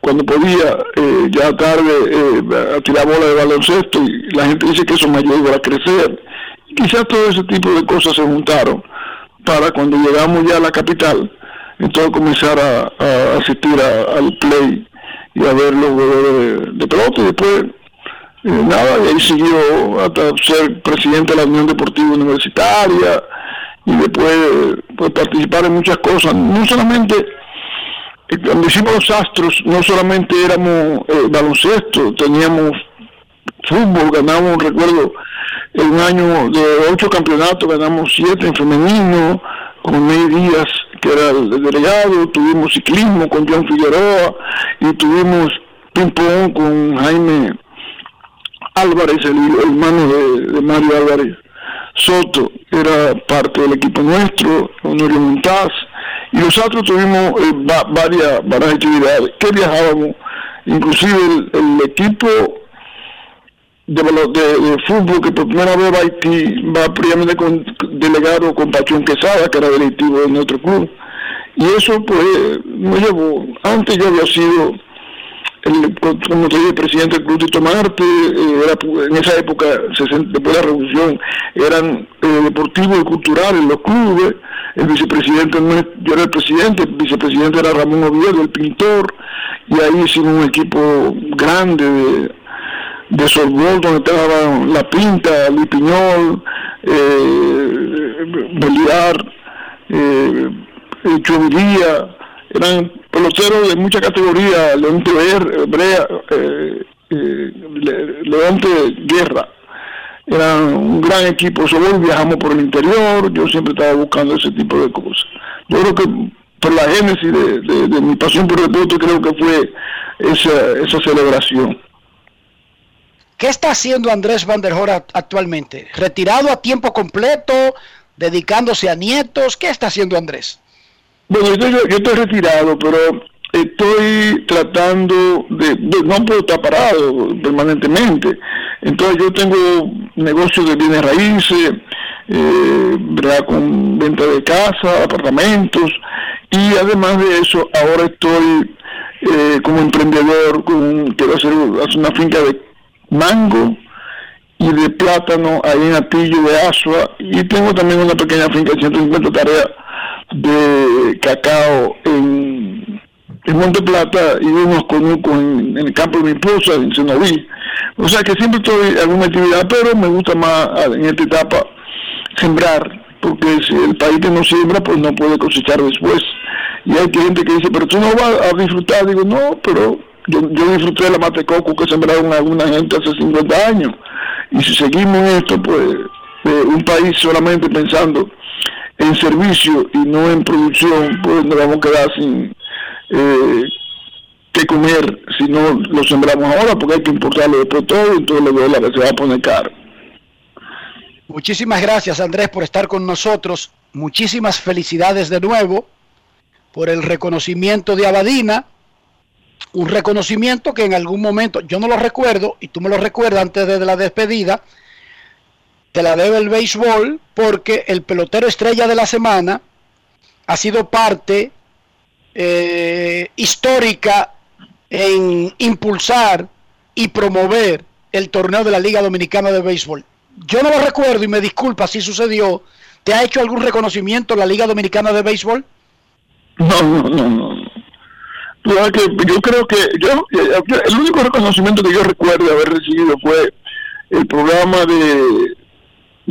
cuando podía, eh, ya tarde, eh, a tirar bola de baloncesto y la gente dice que eso me ayudó a crecer. Quizás todo ese tipo de cosas se juntaron para cuando llegamos ya a la capital, entonces comenzar a, asistir a- al play y a ver los juegos de, de pelota y después eh, nada, y ahí siguió hasta ser presidente de la Unión Deportiva Universitaria y después pues, participar en muchas cosas, no solamente eh, cuando hicimos los astros, no solamente éramos eh, baloncesto, teníamos fútbol, ganamos, recuerdo, en un año de ocho campeonatos, ganamos siete en femenino, con May Díaz, que era el delegado, tuvimos ciclismo con John Figueroa, y tuvimos ping-pong con Jaime Álvarez, el hermano de, de Mario Álvarez Soto, era parte del equipo nuestro, Honorio Montaz, y nosotros tuvimos eh, va- varias, varias actividades. Que viajábamos, inclusive el, equipo de fútbol que por primera vez va a Haití va previamente con delegado con Pachón Quesada, que era directivo de nuestro club, y eso pues me llevó, antes yo había sido el, como te dije, presidente del Club Tito Marte, eh, era, en esa época, 60 después de la revolución, eran eh, deportivos y culturales los clubes, el vicepresidente, yo era el presidente, el vicepresidente era Ramón Oviedo, el pintor, y ahí hicimos un equipo grande de, de softball donde estaban La Pinta, Luis Piñol, eh, Beliar, eh, Chubiría, eran peloteros de mucha categoría, Leonte Brea, eh, eh, Le- Leonte Guerra, era un gran equipo, solo viajamos por el interior, yo siempre estaba buscando ese tipo de cosas. Yo creo que por la génesis de, mi pasión por el deporte creo que fue esa, esa celebración. ¿Qué está haciendo Andrés Van actualmente? ¿Retirado a tiempo completo? ¿Dedicándose a nietos? ¿Qué está haciendo Andrés? Bueno, yo estoy, yo estoy retirado, pero estoy tratando de, de- no puedo estar parado permanentemente. Entonces yo tengo negocios de bienes raíces, eh, ¿verdad? con venta de casa, apartamentos, y además de eso, ahora estoy eh, como emprendedor, con, quiero hacer, hacer una finca de mango y de plátano ahí en Atillo de Asua, y tengo también una pequeña finca de 150 tareas de cacao en, Monte Plata y unos conucos en, en el campo de mi esposa, en Senoví. O sea que siempre estoy en alguna actividad, pero me gusta más ah, en esta etapa sembrar, porque si el país que no siembra, pues no puede cosechar después. Y hay gente que dice, pero tú no vas a disfrutar. Digo, no, pero yo, yo disfruté de la mate que sembraron alguna gente hace 50 años. Y si seguimos esto, pues eh, un país solamente pensando en servicio y no en producción, pues nos vamos a quedar sin eh, comer si no lo sembramos ahora, porque hay que importarlo después todo, entonces los dólares se va a poner caro. Muchísimas gracias Andrés por estar con nosotros. Muchísimas felicidades de nuevo por el reconocimiento de Abadina. Un reconocimiento que en algún momento, yo no lo recuerdo, y tú me lo recuerdas antes de la despedida, te la debe el béisbol porque el pelotero estrella de la semana ha sido parte eh, histórica en impulsar y promover el torneo de la Liga Dominicana de Béisbol. Yo no lo recuerdo y me disculpa si sucedió. ¿Te ha hecho algún reconocimiento la Liga Dominicana de Béisbol? No, no, no, no. Yo creo que yo el único reconocimiento que yo recuerdo haber recibido fue el programa de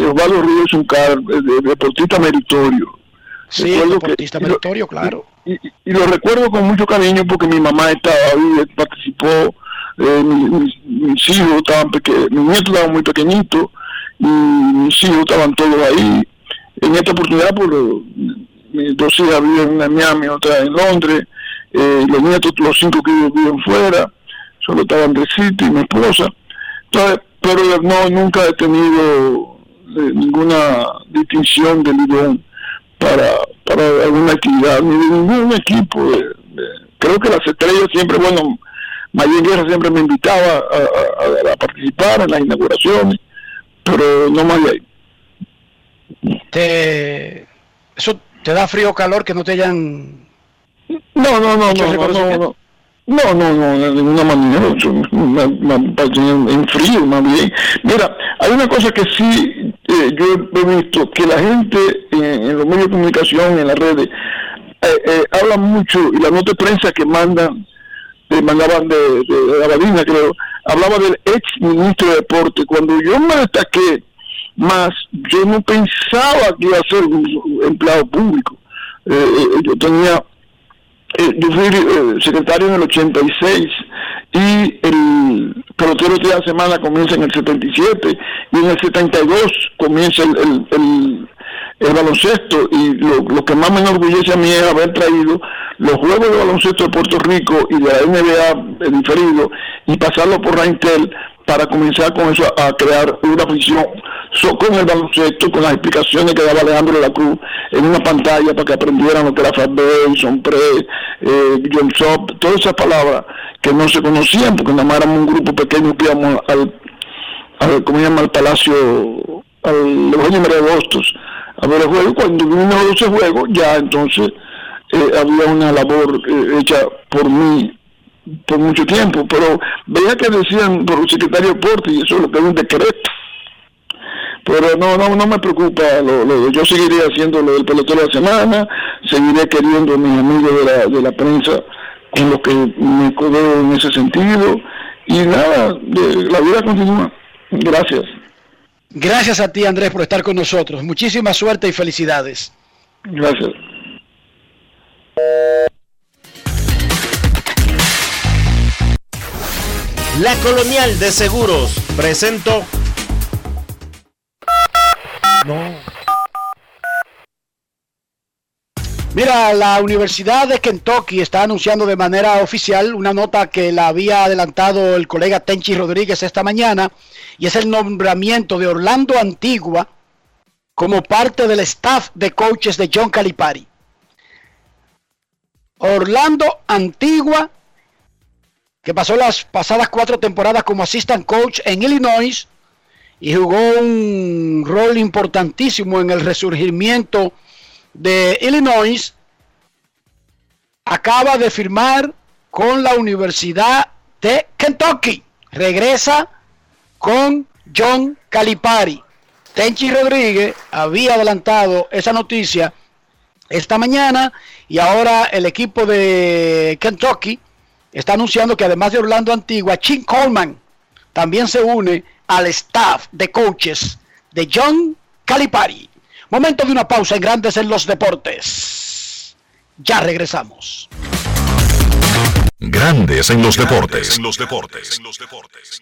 Osvaldo Ríos Uncar, de, de deportista meritorio. Sí, Recuerdo que- deportista y meritorio, claro. y, y- y lo recuerdo con mucho cariño porque mi mamá estaba ahí, participó, eh, mi- mis, mis hijos estaban pequeños, mis nietos estaban muy pequeñitos y mis hijos estaban todos ahí. En esta oportunidad, por mis dos hijas viven en Miami, otra en Londres, eh, los nietos, los cinco que viven fuera, solo estaba Andresito y mi esposa. Entonces, pero no, nunca he tenido eh, ninguna distinción de Lidón para, para alguna actividad, ni de ningún equipo. creo que las estrellas siempre, bueno, Mayor Guerra siempre me invitaba a, a, participar en las inauguraciones, pero no más de ahí. ¿Te, ¿Eso te da frío o calor que no te hayan... No, no, no, no, no, no, no, no, no, de ninguna manera, en frío más bien. Mira, hay una cosa que sí eh, yo he visto, que la gente en, los medios de comunicación, en las redes, eh, eh, habla mucho, y la nota de prensa que mandan de, mandaban de, de, Abadina, creo, hablaba del ex ministro de Deporte. Cuando yo me destaqué más, yo no pensaba que iba a ser un empleado público. Eh, eh, yo tenía, eh, yo fui secretario en el 86 y el pelotero de la semana comienza en el 77 y en el 72 comienza el, el, el baloncesto y lo, que más me enorgullece a mí es haber traído los juegos de baloncesto de Puerto Rico y de la NBA diferido y pasarlo por Raintel para comenzar con eso a, crear una afición con el baloncesto, con las explicaciones que daba Alejandro la Cruz en una pantalla para que aprendieran lo que era Fat Son Pre, eh, John Sop, todas esas palabras que no se conocían porque nada más éramos un grupo pequeño que íbamos al, al ¿cómo se llama? al Palacio, al Eugenio María de Hostos a ver el juego. Cuando vino ese juego, ya entonces eh, había una labor eh, hecha por mí por mucho tiempo, pero veía que decían por el secretario de Deporte y eso es lo que es un decreto. Pero no, no, no me preocupa, lo, yo seguiré haciendo lo del pelotero de la semana, seguiré queriendo a mis amigos de la, de la prensa en lo que me codeo en ese sentido y nada, la vida continúa. Gracias. Gracias a ti, Andrés, por estar con nosotros. Muchísima suerte y felicidades. Gracias. La Colonial de Seguros presentó. No. Mira, la Universidad de Kentucky está anunciando de manera oficial una nota que la había adelantado el colega Tenchi Rodríguez esta mañana y es el nombramiento de Orlando Antigua como parte del staff de coaches de John Calipari. Orlando Antigua, que pasó las pasadas cuatro temporadas como assistant coach en Illinois y jugó un rol importantísimo en el resurgimiento de Illinois, acaba de firmar con la Universidad de Kentucky. Regresa con John Calipari. Tenchi Rodríguez había adelantado esa noticia esta mañana y ahora el equipo de Kentucky está anunciando que además de Orlando Antigua, Chin Coleman también se une al staff de coaches de John Calipari. Momento de una pausa en Grandes en los Deportes. Ya regresamos. Grandes en los deportes. En los deportes. En los deportes.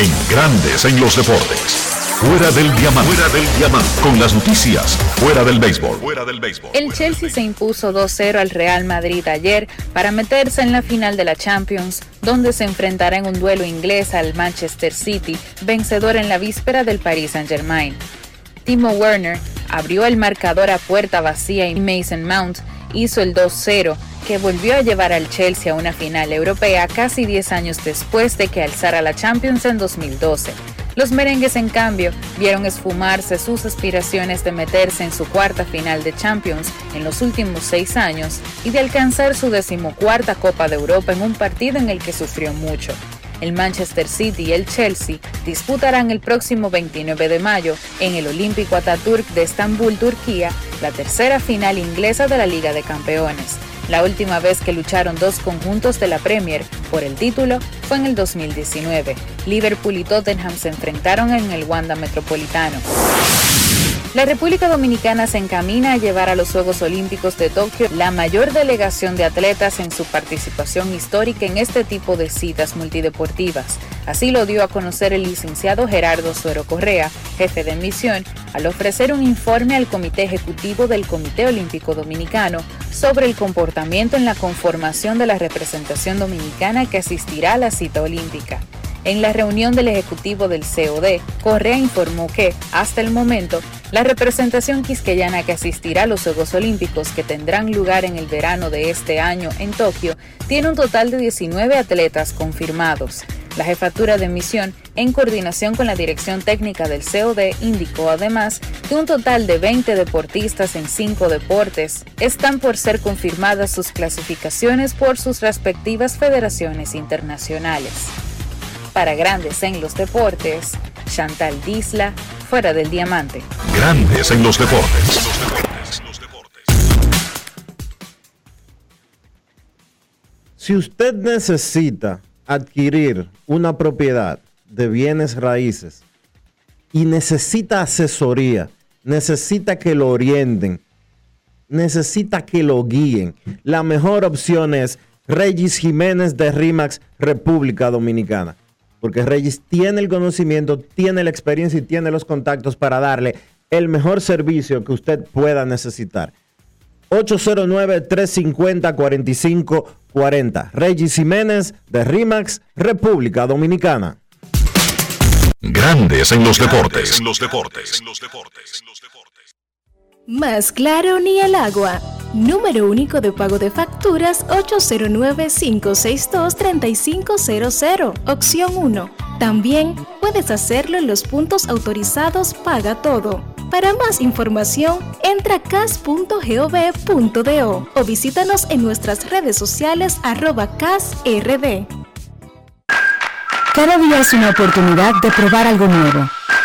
En Grandes en los Deportes. Fuera del diamante. Fuera del diamante. Con las noticias. Fuera del béisbol. Fuera del béisbol. El Chelsea se impuso 2-0 al Real Madrid ayer para meterse en la final de la Champions, donde se enfrentará en un duelo inglés al Manchester City, vencedor en la víspera del Paris Saint-Germain. Timo Werner abrió el marcador a puerta vacía y Mason Mount hizo el 2-0 que volvió a llevar al Chelsea a una final europea casi 10 años después de que alzara la Champions en 2012. Los merengues, en cambio, vieron esfumarse sus aspiraciones de meterse en su cuarta final de Champions en los últimos seis años y de alcanzar su decimocuarta Copa de Europa en un partido en el que sufrió mucho. El Manchester City y el Chelsea disputarán el próximo 29 de mayo en el Olímpico Ataturk de Estambul, Turquía, la tercera final inglesa de la Liga de Campeones. La última vez que lucharon dos conjuntos de la Premier por el título fue en el 2019. Liverpool y Tottenham se enfrentaron en el Wanda Metropolitano. La República Dominicana se encamina a llevar a los Juegos Olímpicos de Tokio la mayor delegación de atletas en su participación histórica en este tipo de citas multideportivas. Así lo dio a conocer el licenciado Gerardo Suero Correa, jefe de misión, al ofrecer un informe al Comité Ejecutivo del Comité Olímpico Dominicano sobre el comportamiento en la conformación de la representación dominicana que asistirá a la cita olímpica. En la reunión del Ejecutivo del COD, Correa informó que, hasta el momento, la representación quisqueyana que asistirá a los Juegos Olímpicos que tendrán lugar en el verano de este año en Tokio tiene un total de 19 atletas confirmados. La jefatura de misión, en coordinación con la dirección técnica del COD, indicó además que un total de 20 deportistas en cinco deportes están por ser confirmadas sus clasificaciones por sus respectivas federaciones internacionales. Para Grandes en los Deportes, Chantal Disla, fuera del diamante. Grandes en los deportes. Si usted necesita adquirir una propiedad de bienes raíces y necesita asesoría, necesita que lo orienten, necesita que lo guíen, la mejor opción es Regis Jiménez de RIMAX República Dominicana. Porque Regis tiene el conocimiento, tiene la experiencia y tiene los contactos para darle el mejor servicio que usted pueda necesitar. 809-350-4540. Regis Jiménez de RIMAX, República Dominicana. Grandes en los deportes. los deportes. los deportes. Más claro ni el agua. Número único de pago de facturas 809-562-3500. Opción 1. También puedes hacerlo en los puntos autorizados Paga Todo. Para más información, entra a cas.gov.do o visítanos en nuestras redes sociales arroba casrd. Cada día es una oportunidad de probar algo nuevo.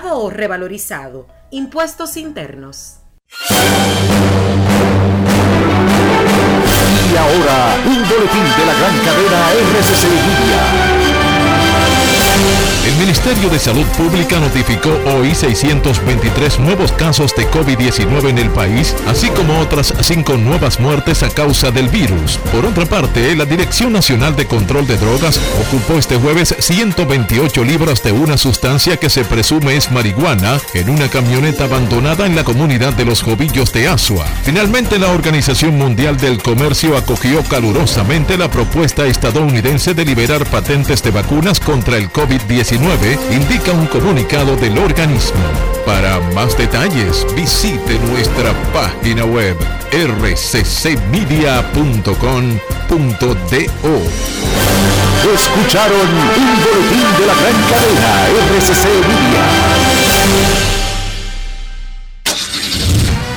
o revalorizado. Impuestos internos. Y ahora, un boletín de la gran cadena RCC Media. En Ministerio de Salud Pública notificó hoy 623 nuevos casos de COVID-19 en el país, así como otras cinco nuevas muertes a causa del virus. Por otra parte, la Dirección Nacional de Control de Drogas ocupó este jueves 128 libras de una sustancia que se presume es marihuana en una camioneta abandonada en la comunidad de los Jovillos de Asua. Finalmente, la Organización Mundial del Comercio acogió calurosamente la propuesta estadounidense de liberar patentes de vacunas contra el COVID-19 indica un comunicado del organismo. Para más detalles, visite nuestra página web rccmedia.com.do. Escucharon un boletín de la gran cadena RCC Media.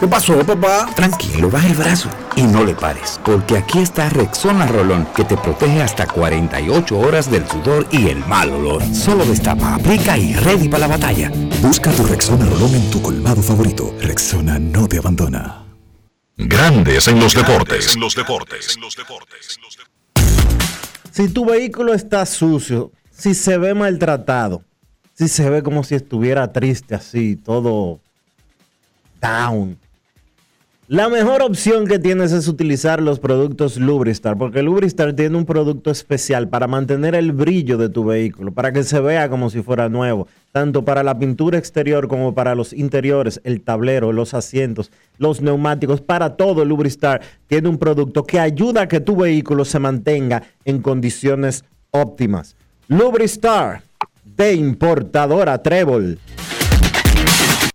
¿Qué pasó, papá? Tranquilo, baja el brazo y no le pares, porque aquí está Rexona Rolón, que te protege hasta 48 horas del sudor y el mal olor. Solo destapa, aplica y ready para la batalla. Busca tu Rexona Rolón en tu colmado favorito. Rexona no te abandona. Grandes en los deportes. En los deportes. Si tu vehículo está sucio, si se ve maltratado, si se ve como si estuviera triste así, todo down, la mejor opción que tienes es utilizar los productos Lubristar, porque Lubristar tiene un producto especial para mantener el brillo de tu vehículo, para que se vea como si fuera nuevo, tanto para la pintura exterior como para los interiores, el tablero, los asientos, los neumáticos, para todo Lubristar tiene un producto que ayuda a que tu vehículo se mantenga en condiciones óptimas. Lubristar de importadora Trébol.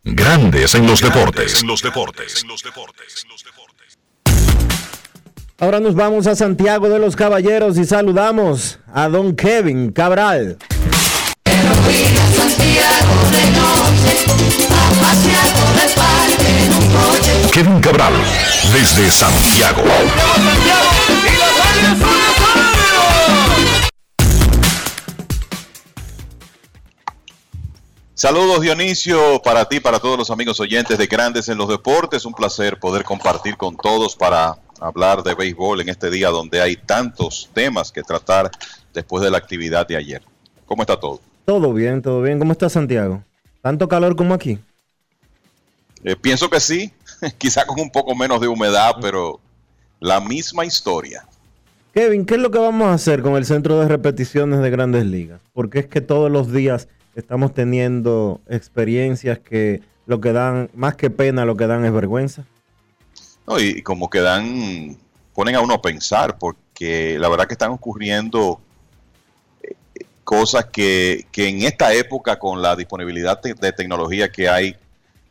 Grandes en los deportes. En los deportes. Ahora nos vamos a Santiago de los Caballeros y saludamos a don Kevin Cabral. Kevin Cabral, desde Santiago. Saludos Dionisio, para ti, para todos los amigos oyentes de Grandes en los Deportes. Un placer poder compartir con todos para hablar de béisbol en este día donde hay tantos temas que tratar después de la actividad de ayer. ¿Cómo está todo? Todo bien, todo bien. ¿Cómo está Santiago? ¿Tanto calor como aquí? Eh, pienso que sí, quizá con un poco menos de humedad, pero la misma historia. Kevin, ¿qué es lo que vamos a hacer con el centro de repeticiones de grandes ligas? Porque es que todos los días estamos teniendo experiencias que lo que dan, más que pena, lo que dan es vergüenza. No, y como que dan, ponen a uno a pensar, porque la verdad que están ocurriendo eh, cosas que, que en esta época, con la disponibilidad de, tecnología que hay,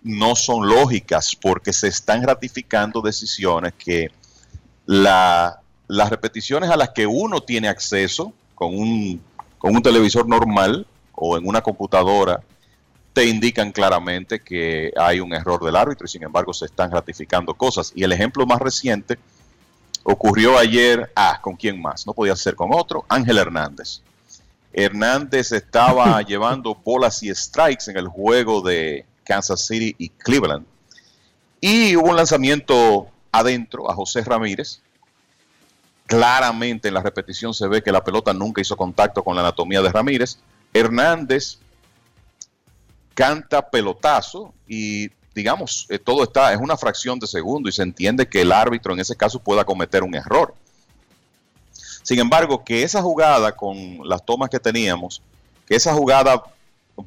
no son lógicas, porque se están ratificando decisiones que la, las repeticiones a las que uno tiene acceso con un, con un televisor normal, o en una computadora te indican claramente que hay un error del árbitro y sin embargo se están ratificando cosas. Y el ejemplo más reciente ocurrió ayer, ah, ¿con quién más? No podía ser con otro, Ángel Hernández. Hernández estaba llevando bolas y strikes en el juego de Kansas City y Cleveland. Y hubo un lanzamiento adentro a José Ramírez. Claramente en la repetición se ve que la pelota nunca hizo contacto con la anatomía de Ramírez. Hernández canta pelotazo y digamos, eh, todo está, es una fracción de segundo y se entiende que el árbitro en ese caso pueda cometer un error. Sin embargo, que esa jugada con las tomas que teníamos, que esa jugada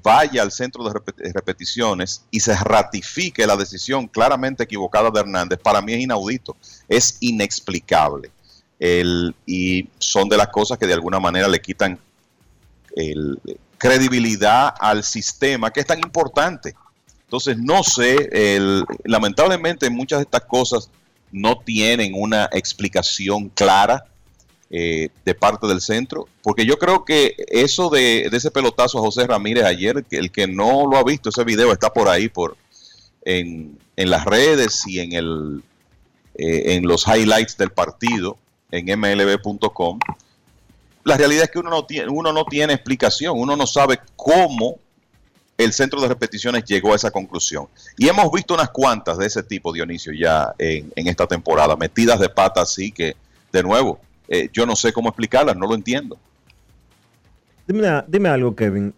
vaya al centro de repeticiones y se ratifique la decisión claramente equivocada de Hernández, para mí es inaudito, es inexplicable. y son de las cosas que de alguna manera le quitan el, credibilidad al sistema que es tan importante. Entonces, no sé, lamentablemente muchas de estas cosas no tienen una explicación clara eh, de parte del centro, porque yo creo que eso de, de, ese pelotazo a José Ramírez ayer, que el que no lo ha visto, ese video está por ahí, por en, en las redes y en, el, eh, en los highlights del partido en mlb.com. La realidad es que uno no, tiene, uno no tiene explicación, uno no sabe cómo el centro de repeticiones llegó a esa conclusión. Y hemos visto unas cuantas de ese tipo, Dionisio, ya en, en esta temporada, metidas de pata así que, de nuevo, eh, yo no sé cómo explicarlas, no lo entiendo. Dime, dime algo, Kevin.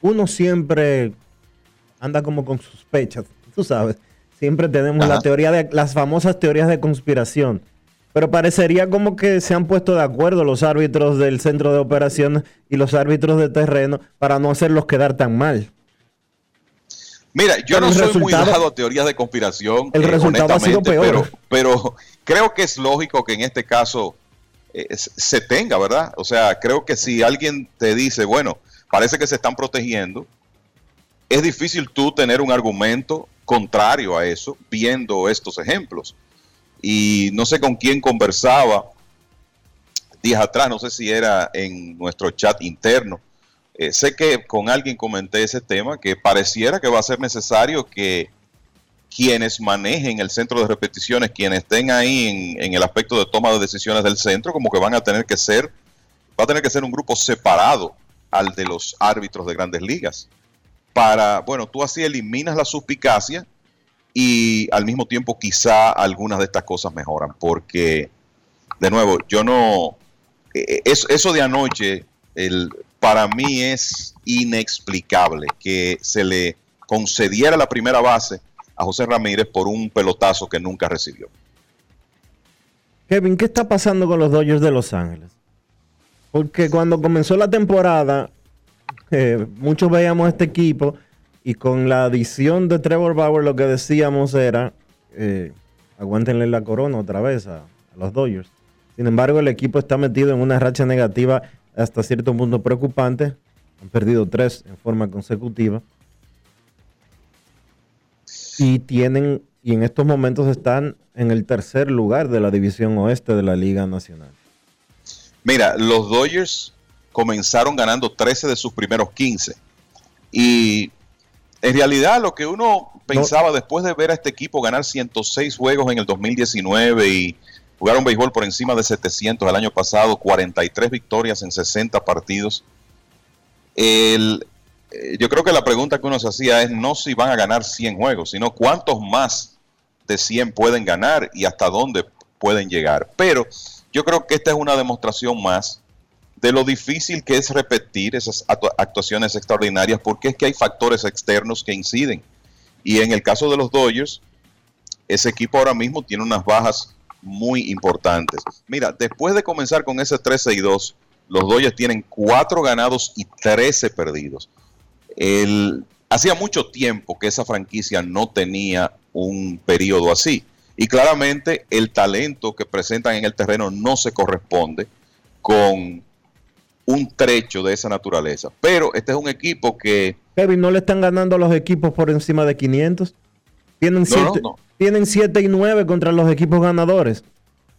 Uno siempre anda como con sospechas, tú sabes. Siempre tenemos Ajá. la teoría de las famosas teorías de conspiración. Pero parecería como que se han puesto de acuerdo los árbitros del centro de operaciones y los árbitros de terreno para no hacerlos quedar tan mal. Mira, yo pero no soy muy dado a teorías de conspiración, el eh, resultado ha sido peor. Pero, pero, creo que es lógico que en este caso eh, se tenga, ¿verdad? O sea, creo que si alguien te dice, bueno, parece que se están protegiendo, es difícil tú tener un argumento contrario a eso viendo estos ejemplos y no sé con quién conversaba días atrás, no sé si era en nuestro chat interno. Eh, sé que con alguien comenté ese tema, que pareciera que va a ser necesario que quienes manejen el centro de repeticiones, quienes estén ahí en, en, el aspecto de toma de decisiones del centro, como que van a tener que ser, va a tener que ser un grupo separado al de los árbitros de grandes ligas. Para, bueno, tú así eliminas la suspicacia y al mismo tiempo quizá algunas de estas cosas mejoran, porque, de nuevo, yo no, eh, eso, eso de anoche, el, para mí es inexplicable que se le concediera la primera base a José Ramírez por un pelotazo que nunca recibió. Kevin, ¿qué está pasando con los Dodgers de Los Ángeles? Porque cuando comenzó la temporada, eh, muchos veíamos este equipo y con la adición de Trevor Bauer, lo que decíamos era: eh, aguántenle la corona otra vez a, a, los Dodgers. Sin embargo, el equipo está metido en una racha negativa hasta cierto punto preocupante. Han perdido tres en forma consecutiva. Y tienen, y en estos momentos están en el tercer lugar de la división oeste de la Liga Nacional. Mira, los Dodgers comenzaron ganando 13 de sus primeros 15. Y en realidad, lo que uno pensaba no. después de ver a este equipo ganar 106 juegos en el 2019 y jugar un béisbol por encima de 700 el año pasado, 43 victorias en 60 partidos. El, eh, yo creo que la pregunta que uno se hacía es no si van a ganar 100 juegos, sino cuántos más de 100 pueden ganar y hasta dónde pueden llegar. Pero yo creo que esta es una demostración más de lo difícil que es repetir esas actuaciones extraordinarias porque es que hay factores externos que inciden. Y en el caso de los Dodgers, ese equipo ahora mismo tiene unas bajas muy importantes. Mira, después de comenzar con ese 13 y 2, los Dodgers tienen 4 ganados y 13 perdidos. El, hacía mucho tiempo que esa franquicia no tenía un periodo así. Y claramente el talento que presentan en el terreno no se corresponde con un trecho de esa naturaleza. Pero este es un equipo que... Kevin, ¿no le están ganando a los equipos por encima de 500? Tienen 7 no, no, siete y 9 contra los equipos ganadores.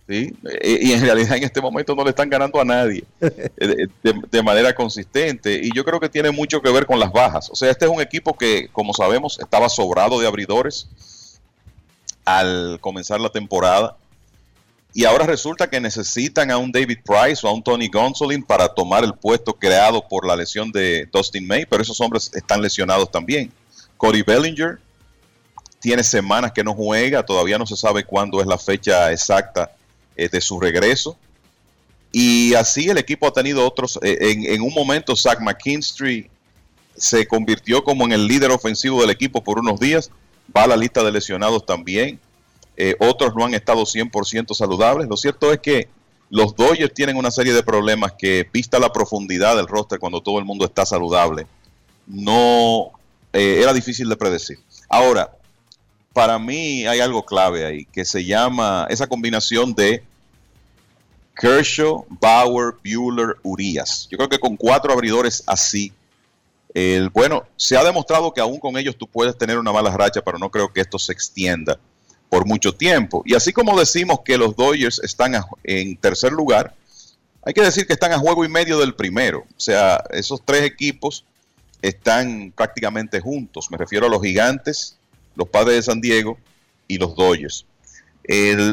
Sí, y en realidad en este momento no le están ganando a nadie de, de, manera consistente. Y yo creo que tiene mucho que ver con las bajas. O sea, este es un equipo que, como sabemos, estaba sobrado de abridores al comenzar la temporada y ahora resulta que necesitan a un David Price o a un Tony Gonsolin para tomar el puesto creado por la lesión de Dustin May, pero esos hombres están lesionados también. Cody Bellinger tiene semanas que no juega, todavía no se sabe cuándo es la fecha exacta eh, de su regreso. Y así el equipo ha tenido otros, eh, en, en, un momento Zach McKinstry se convirtió como en el líder ofensivo del equipo por unos días, va a la lista de lesionados también eh, otros no han estado 100% saludables. Lo cierto es que los Dodgers tienen una serie de problemas que, vista la profundidad del roster cuando todo el mundo está saludable, no eh, era difícil de predecir. Ahora, para mí hay algo clave ahí, que se llama esa combinación de Kershaw, Bauer, Bueller, Urias. Yo creo que con cuatro abridores así, el, bueno, se ha demostrado que aún con ellos tú puedes tener una mala racha, pero no creo que esto se extienda por mucho tiempo. Y así como decimos que los Dodgers están en tercer lugar, hay que decir que están a juego y medio del primero. O sea, esos tres equipos están prácticamente juntos. Me refiero a los gigantes, los padres de San Diego y los Dodgers.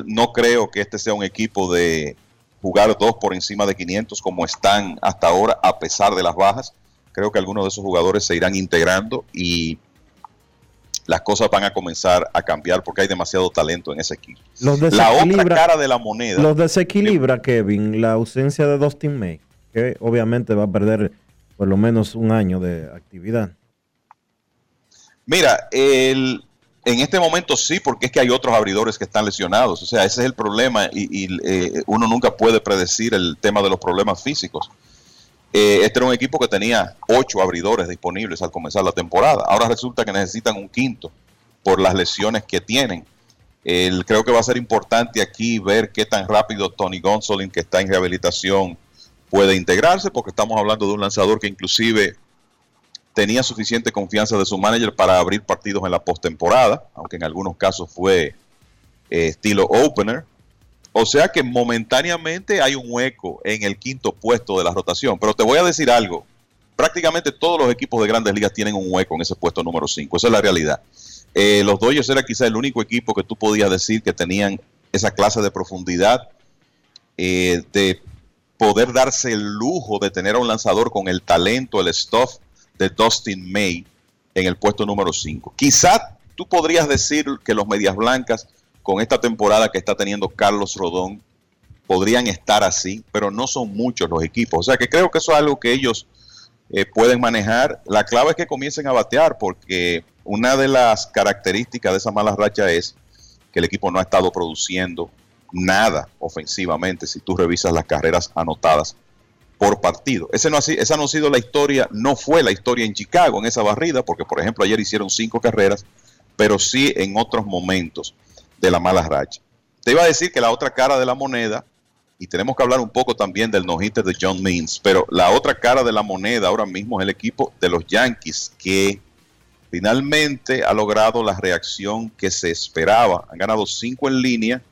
No creo que este sea un equipo de jugar dos por encima de 500 como están hasta ahora, a pesar de las bajas. Creo que algunos de esos jugadores se irán integrando y las cosas van a comenzar a cambiar porque hay demasiado talento en ese equipo. Los La otra cara de la moneda. los desequilibra, Kevin, la ausencia de Dustin May, que obviamente va a perder por lo menos un año de actividad. Mira, el, en este momento sí, porque es que hay otros abridores que están lesionados. O sea, ese es el problema y, y, eh, uno nunca puede predecir el tema de los problemas físicos. Eh, este era un equipo que tenía ocho abridores disponibles al comenzar la temporada. Ahora resulta que necesitan un quinto por las lesiones que tienen. Creo que va a ser importante aquí ver qué tan rápido Tony Gonsolin, que está en rehabilitación, puede integrarse, porque estamos hablando de un lanzador que inclusive tenía suficiente confianza de su manager para abrir partidos en la postemporada, aunque en algunos casos fue eh, estilo opener. O sea que momentáneamente hay un hueco en el quinto puesto de la rotación. Pero te voy a decir algo. Prácticamente todos los equipos de grandes ligas tienen un hueco en ese puesto número 5. Esa es la realidad. Eh, los Dodgers era quizá el único equipo que tú podías decir que tenían esa clase de profundidad, eh, de poder darse el lujo de tener a un lanzador con el talento, el stuff de Dustin May en el puesto número 5. Quizá tú podrías decir que los Medias Blancas, con esta temporada que está teniendo Carlos Rodón, podrían estar así, pero no son muchos los equipos. O sea que creo que eso es algo que ellos eh, pueden manejar. La clave es que comiencen a batear, porque una de las características de esa mala racha es que el equipo no ha estado produciendo nada ofensivamente si tú revisas las carreras anotadas por partido. Ese no ha, esa no ha sido la historia, no fue la historia en Chicago en esa barrida, porque por ejemplo ayer hicieron cinco carreras, pero sí en otros momentos de la mala racha. Te iba a decir que la otra cara de la moneda, y tenemos que hablar un poco también del no-hitter de John Means, pero la otra cara de la moneda ahora mismo es el equipo de los Yankees, que finalmente ha logrado la reacción que se esperaba. Han ganado cinco en línea,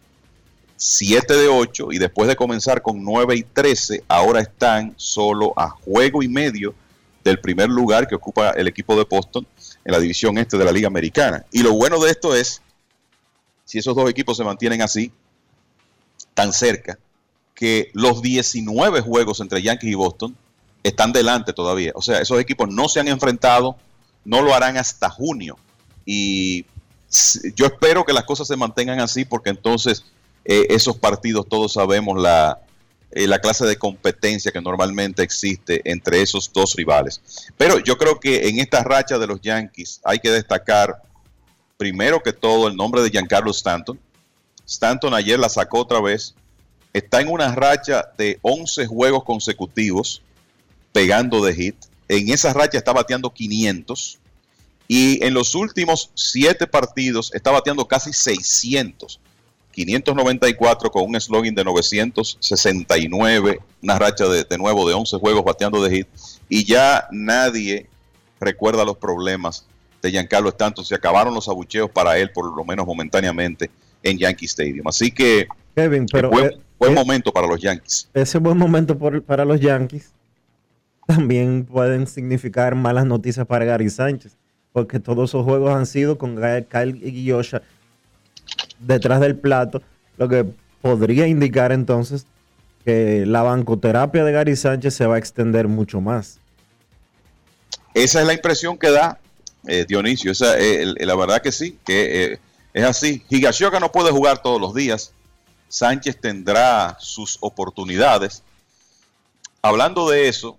7 de 8 y después de comenzar con 9 y 13, ahora están solo a juego y medio del primer lugar que ocupa el equipo de Boston en la división este de la Liga Americana. Y lo bueno de esto es, si esos dos equipos se mantienen así, tan cerca, que los 19 juegos entre Yankees y Boston están delante todavía. O sea, esos equipos no se han enfrentado, no lo harán hasta junio. Y yo espero que las cosas se mantengan así porque entonces eh, esos partidos todos sabemos la, eh, la clase de competencia que normalmente existe entre esos dos rivales. Pero yo creo que en esta racha de los Yankees hay que destacar primero que todo el nombre de Giancarlo Stanton. Stanton ayer la sacó otra vez. Está en una racha de 11 juegos consecutivos pegando de hit. En esa racha está bateando 500. Y en los últimos 7 partidos está bateando casi 600. 594 con un slogan de 969, una racha de, de nuevo de 11 juegos bateando de hit, y ya nadie recuerda los problemas de Giancarlo Stanton, se acabaron los abucheos para él, por lo menos momentáneamente, en Yankee Stadium. Así que Kevin, pero buen, eh, buen eh, momento para los Yankees. ese buen momento por- para los Yankees también pueden significar malas noticias para Gary Sánchez, porque todos esos juegos han sido con Kyle Guillosha detrás del plato, lo que podría indicar entonces que la bancoterapia de Gary Sánchez se va a extender mucho más. Esa es la impresión que da eh, Dionisio. Esa, eh, el- la verdad que sí, que eh, es así. Higashioka no puede jugar todos los días. Sánchez tendrá sus oportunidades. Hablando de eso,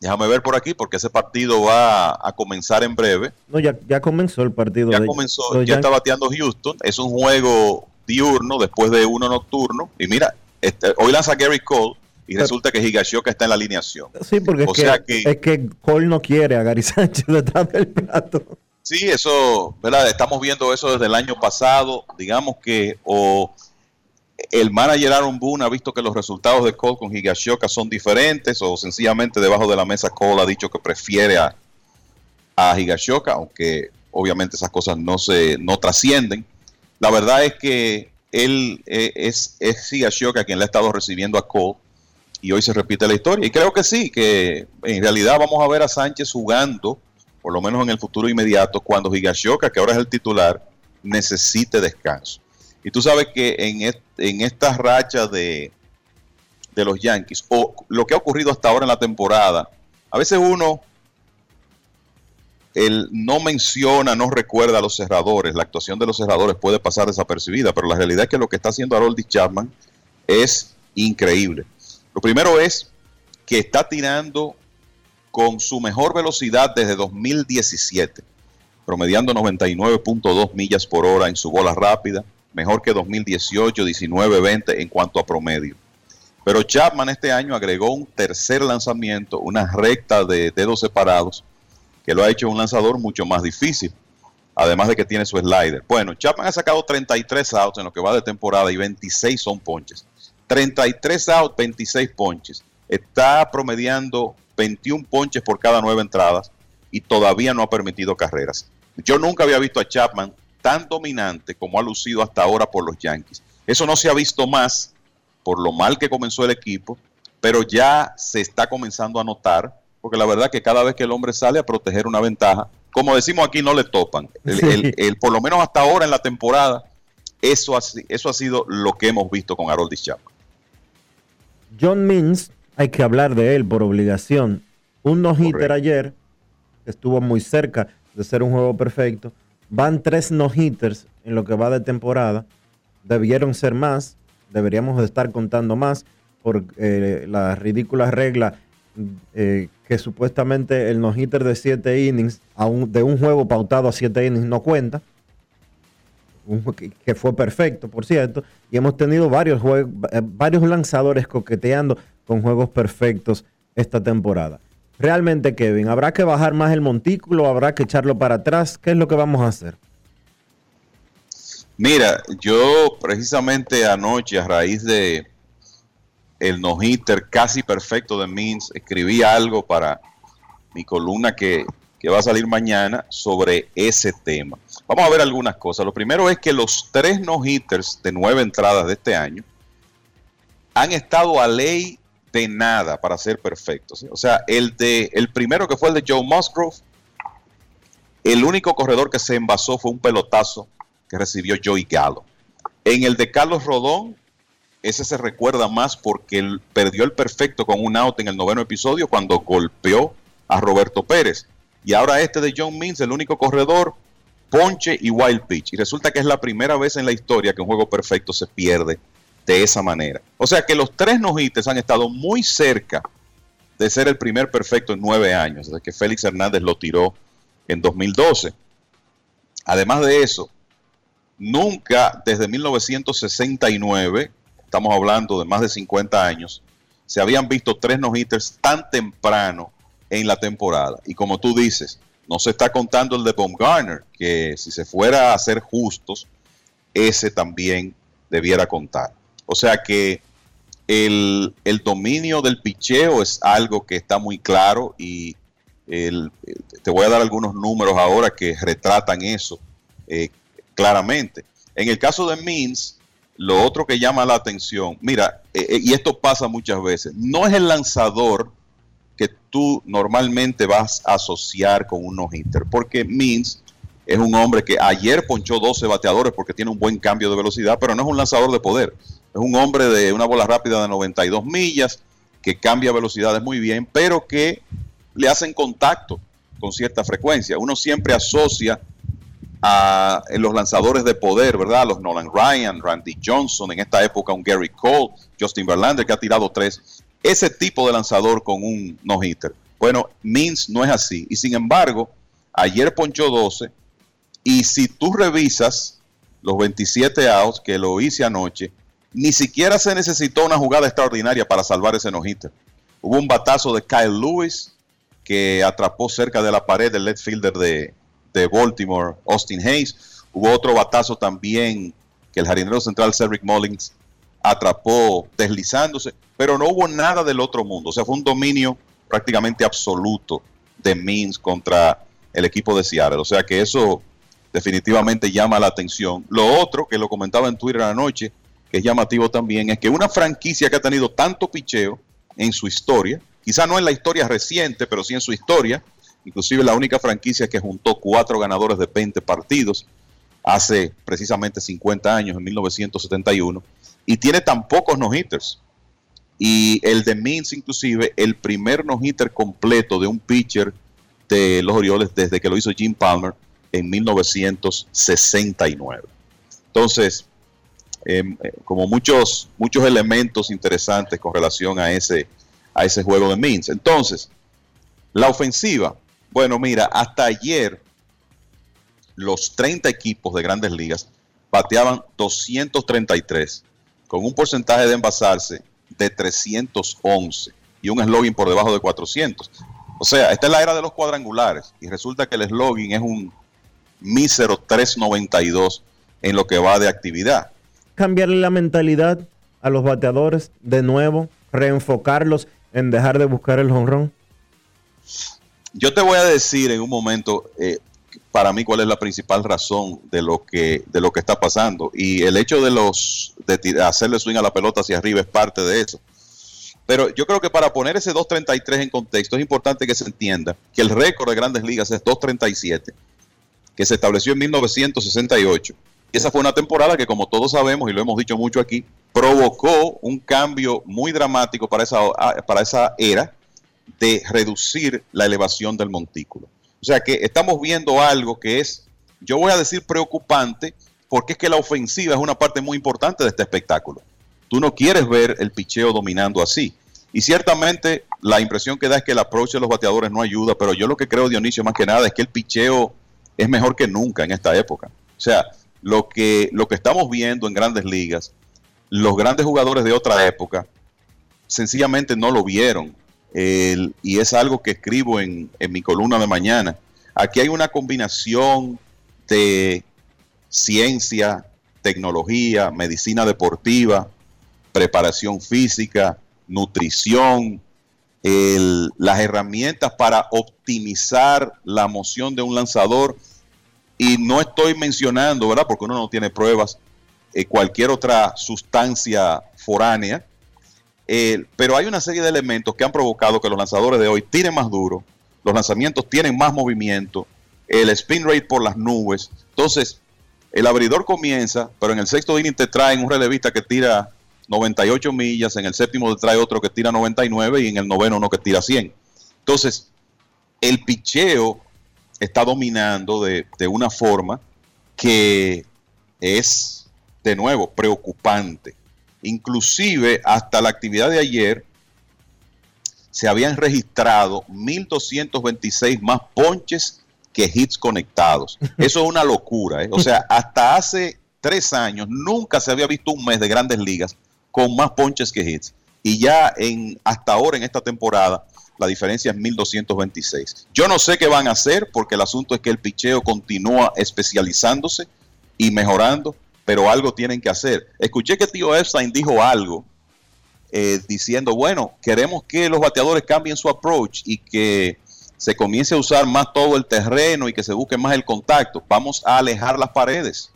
déjame ver por aquí, porque ese partido va a comenzar en breve. No, ya, ya comenzó el partido. Ya de- comenzó, ya está bateando Houston. Es un juego diurno después de uno nocturno. Y mira, este, hoy lanza Gary Cole y Pero- resulta que Higashioka está en la alineación. Sí, porque O es, sea que, que- es que Cole no quiere a Gary Sánchez detrás del plato. Sí, eso, ¿verdad? Estamos viendo eso desde el año pasado. Digamos que o el manager Aaron Boone ha visto que los resultados de Cole con Higashioka son diferentes o sencillamente debajo de la mesa Cole ha dicho que prefiere a, a Higashioka, aunque obviamente esas cosas no se no trascienden. La verdad es que él eh, es, es Higashioka quien le ha estado recibiendo a Cole y hoy se repite la historia. Y creo que sí, que en realidad vamos a ver a Sánchez jugando, por lo menos en el futuro inmediato, cuando Higashioka, que ahora es el titular, necesite descanso. Y tú sabes que en, en esta racha de, de los Yankees, o lo que ha ocurrido hasta ahora en la temporada, a veces uno él no menciona, no recuerda a los cerradores, la actuación de los cerradores puede pasar desapercibida, pero la realidad es que lo que está haciendo Harold Chapman es increíble. Lo primero es que está tirando con su mejor velocidad desde 2017, promediando 99.2 millas por hora en su bola rápida, mejor que 2018, 19, 20 en cuanto a promedio. Pero Chapman este año agregó un tercer lanzamiento, una recta de dedos separados, que lo ha hecho un lanzador mucho más difícil, además de que tiene su slider. Bueno, Chapman ha sacado 33 outs en lo que va de temporada y 26 son ponches. 33 outs, 26 ponches. Está promediando 21 ponches por cada nueve entradas y todavía no ha permitido carreras. Yo nunca había visto a Chapman tan dominante como ha lucido hasta ahora por los Yankees. Eso no se ha visto más por lo mal que comenzó el equipo, pero ya se está comenzando a notar porque la verdad que cada vez que el hombre sale a proteger una ventaja, como decimos aquí, no le topan. El, por lo menos hasta ahora en la temporada, eso ha, eso ha sido lo que hemos visto con Harold Chapman. John Means, hay que hablar de él por obligación. Un no-hitter ayer, estuvo muy cerca de ser un juego perfecto. Van tres no-hitters en lo que va de temporada. Debieron ser más, deberíamos estar contando más por eh, la ridícula regla eh, que supuestamente el no-hitter de 7 innings, de un juego pautado a 7 innings, no cuenta. Que, fue perfecto, por cierto. Y hemos tenido varios, juegos, eh, varios lanzadores coqueteando con juegos perfectos esta temporada. Realmente, Kevin, ¿habrá que bajar más el montículo? ¿Habrá que echarlo para atrás? ¿Qué es lo que vamos a hacer? Mira, yo precisamente anoche, a raíz de, el no-hitter casi perfecto de Means, escribí algo para mi columna que, va a salir mañana sobre ese tema. Vamos a ver algunas cosas. Lo primero es que los tres no-hitters de nueve entradas de este año han estado a ley de nada para ser perfectos. O sea, el, de, el primero que fue el de Joe Musgrove, el único corredor que se envasó fue un pelotazo que recibió Joey Gallo. En el de Carlos Rodón, ese se recuerda más porque él perdió el perfecto con un out en el noveno episodio cuando golpeó a Roberto Pérez. Y ahora este de John Means, el único corredor, ponche y wild pitch. Y resulta que es la primera vez en la historia que un juego perfecto se pierde de esa manera. O sea que los tres nojites han estado muy cerca de ser el primer perfecto en nueve años, desde que Félix Hernández lo tiró en 2012. Además de eso, nunca desde 1969 estamos hablando de más de 50 años, se habían visto tres no-hitters tan temprano en la temporada. Y como tú dices, no se está contando el de Baumgartner, que si se fuera a ser justos, ese también debiera contar. O sea que el, dominio del picheo es algo que está muy claro y te voy a dar algunos números ahora que retratan eso eh, claramente. En el caso de Means, lo otro que llama la atención, mira, eh, eh, y esto pasa muchas veces, no es el lanzador que tú normalmente vas a asociar con un no-hitter, porque Means es un hombre que ayer ponchó 12 bateadores porque tiene un buen cambio de velocidad, pero no es un lanzador de poder. Es un hombre de una bola rápida de 92 millas, que cambia velocidades muy bien, pero que le hacen contacto con cierta frecuencia. Uno siempre asocia a los lanzadores de poder, ¿verdad? Los Nolan Ryan, Randy Johnson, en esta época un Gary Cole, Justin Verlander que ha tirado tres. Ese tipo de lanzador con un no-hitter. Bueno, Means no es así. Y sin embargo, ayer ponchó 12. Y si tú revisas los 27 outs que lo hice anoche, ni siquiera se necesitó una jugada extraordinaria para salvar ese no-hitter. Hubo un batazo de Kyle Lewis que atrapó cerca de la pared del left fielder de, de Baltimore, Austin Hayes. Hubo otro batazo también que el jardinero central Cedric Mullins atrapó deslizándose, pero no hubo nada del otro mundo. O sea, fue un dominio prácticamente absoluto de Means contra el equipo de Seattle. O sea que eso definitivamente llama la atención. Lo otro, que lo comentaba en Twitter anoche, que es llamativo también, es que una franquicia que ha tenido tanto picheo en su historia, quizá no en la historia reciente, pero sí en su historia, inclusive la única franquicia que juntó cuatro ganadores de 20 partidos hace precisamente 50 años, en 1971, y tiene tan pocos no-hitters. Y el de Means, inclusive, el primer no-hitter completo de un pitcher de los Orioles desde que lo hizo Jim Palmer en 1969. Entonces, em, eh, como muchos, muchos elementos interesantes con relación a ese, a ese juego de Means. Entonces, la ofensiva, bueno, mira, hasta ayer los 30 equipos de grandes ligas bateaban 233, con un porcentaje de envasarse de 311 y un slogan por debajo de 400. O sea, esta es la era de los cuadrangulares y resulta que el slogan es un mísero 392 en lo que va de actividad. Cambiarle la mentalidad a los bateadores de nuevo, reenfocarlos en dejar de buscar el jonrón. Yo te voy a decir en un momento, eh, para mí, cuál es la principal razón de lo que, está pasando. Y el hecho de los de hacerle swing a la pelota hacia arriba es parte de eso. Pero yo creo que para poner ese 2.33 en contexto es importante que se entienda que el récord de grandes ligas es 2.37 que se estableció en 1968. Y esa fue una temporada que, como todos sabemos y lo hemos dicho mucho aquí, provocó un cambio muy dramático para esa, para esa era de reducir la elevación del montículo. O sea que estamos viendo algo que es, yo voy a decir preocupante, porque es que la ofensiva es una parte muy importante de este espectáculo. Tú no quieres ver el picheo dominando así. Y ciertamente la impresión que da es que el approach de los bateadores no ayuda, pero yo lo que creo, Dionisio, más que nada, es que el picheo es mejor que nunca en esta época. O sea, lo que, lo que estamos viendo en grandes ligas, los grandes jugadores de otra época, sencillamente no lo vieron. Y es algo que escribo en, mi columna de mañana. Aquí hay una combinación de ciencia, tecnología, medicina deportiva, preparación física, nutrición, las herramientas para optimizar la moción de un lanzador. Y no estoy mencionando, ¿verdad? Porque uno no tiene pruebas, eh, cualquier otra sustancia foránea. Eh, pero hay una serie de elementos que han provocado que los lanzadores de hoy tiren más duro, los lanzamientos tienen más movimiento, el spin rate por las nubes. Entonces, el abridor comienza, pero en el sexto inning te traen un relevista que tira 98 millas, en el séptimo trae otro que tira 99 y en el noveno uno que tira 100. Entonces, el picheo está dominando de, de una forma que es, de nuevo, preocupante. Inclusive, hasta la actividad de ayer, se habían registrado 1.226 más ponches que hits conectados. Eso es una locura. ¿eh? O sea, hasta hace tres años nunca se había visto un mes de grandes ligas con más ponches que hits. Y ya en hasta ahora en esta temporada la diferencia es 1226. Yo no sé qué van a hacer porque el asunto es que el picheo continúa especializándose y mejorando, pero algo tienen que hacer. Escuché que tío Epstein dijo algo eh, diciendo, bueno, queremos que los bateadores cambien su approach y que se comience a usar más todo el terreno y que se busque más el contacto. Vamos a alejar las paredes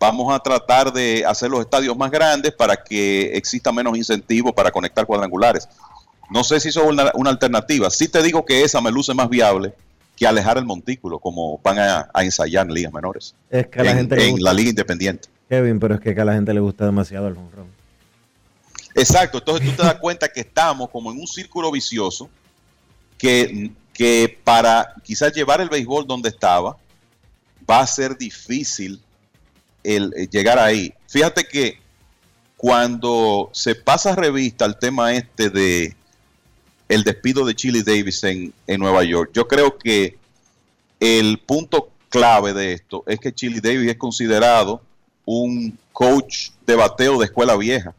vamos a tratar de hacer los estadios más grandes para que exista menos incentivo para conectar cuadrangulares. No sé si eso es una, alternativa. Sí te digo que esa me luce más viable que alejar el montículo, como van a, ensayar en ligas menores. Es que a la en, gente en la liga independiente. Kevin, pero es que a la gente le gusta demasiado el honrón. Exacto, entonces tú te das cuenta que estamos como en un círculo vicioso que, que para quizás llevar el béisbol donde estaba va a ser difícil el, eh, llegar ahí. Fíjate que cuando se pasa revista al tema este de el despido de Chili Davis en, Nueva York, yo creo que el punto clave de esto es que Chili Davis es considerado un coach de bateo de escuela vieja.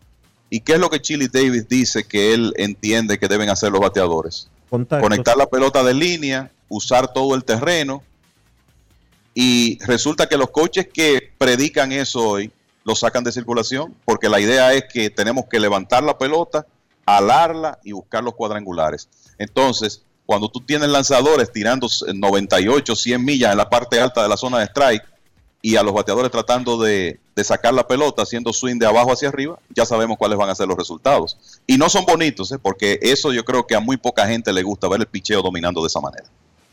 ¿Y qué es lo que Chili Davis dice que él entiende que deben hacer los bateadores? Conectar la pelota de línea, usar todo el terreno y resulta que los coaches que predican eso hoy lo sacan de circulación, porque la idea es que tenemos que levantar la pelota, alarla y buscar los cuadrangulares. Entonces, cuando tú tienes lanzadores tirando 98, 100 millas en la parte alta de la zona de strike y a los bateadores tratando de, sacar la pelota haciendo swing de abajo hacia arriba, ya sabemos cuáles van a ser los resultados. Y no son bonitos, ¿eh? porque eso yo creo que a muy poca gente le gusta ver el picheo dominando de esa manera.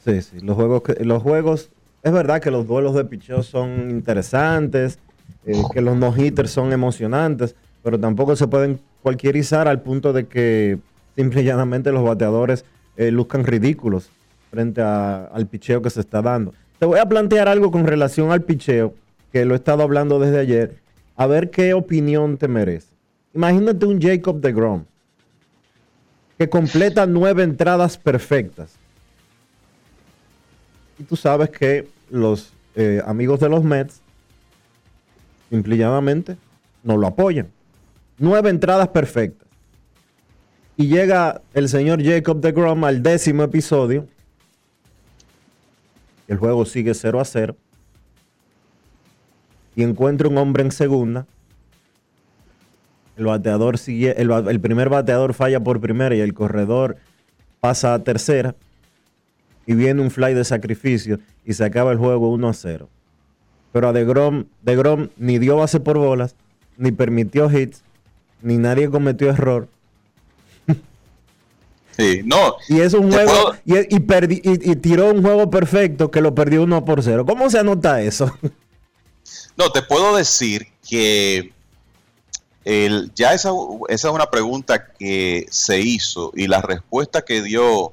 Sí, sí. Los juegos, los juegos, es verdad que los duelos de picheo son interesantes, eh, que los no-hitters son emocionantes, pero tampoco se pueden cualquierizar al punto de que simple y llanamente los bateadores eh, luzcan ridículos frente al picheo que se está dando. Te voy a plantear algo con relación al picheo, que lo he estado hablando desde ayer, a ver qué opinión te merece. Imagínate un Jacob de Grom que completa nueve entradas perfectas. Y tú sabes que los eh, amigos de los Mets, simple y llanamente, no lo apoyan. Nueve entradas perfectas. Y llega el señor Jacob de Grom al décimo episodio. El juego sigue 0 a 0. Y encuentra un hombre en segunda. El bateador sigue, el, primer bateador falla por primera y el corredor pasa a tercera. Y viene un fly de sacrificio y se acaba el juego 1 a 0. Pero a DeGrom, DeGrom ni dio base por bolas, ni permitió hits, ni nadie cometió error. Sí, no. Y es un juego. puedo- Y, y perdi- y- y tiró un juego perfecto que lo perdió 1 por 0. ¿Cómo se anota eso? No, te puedo decir que el- ya esa, esa es una pregunta que se hizo y la respuesta que dio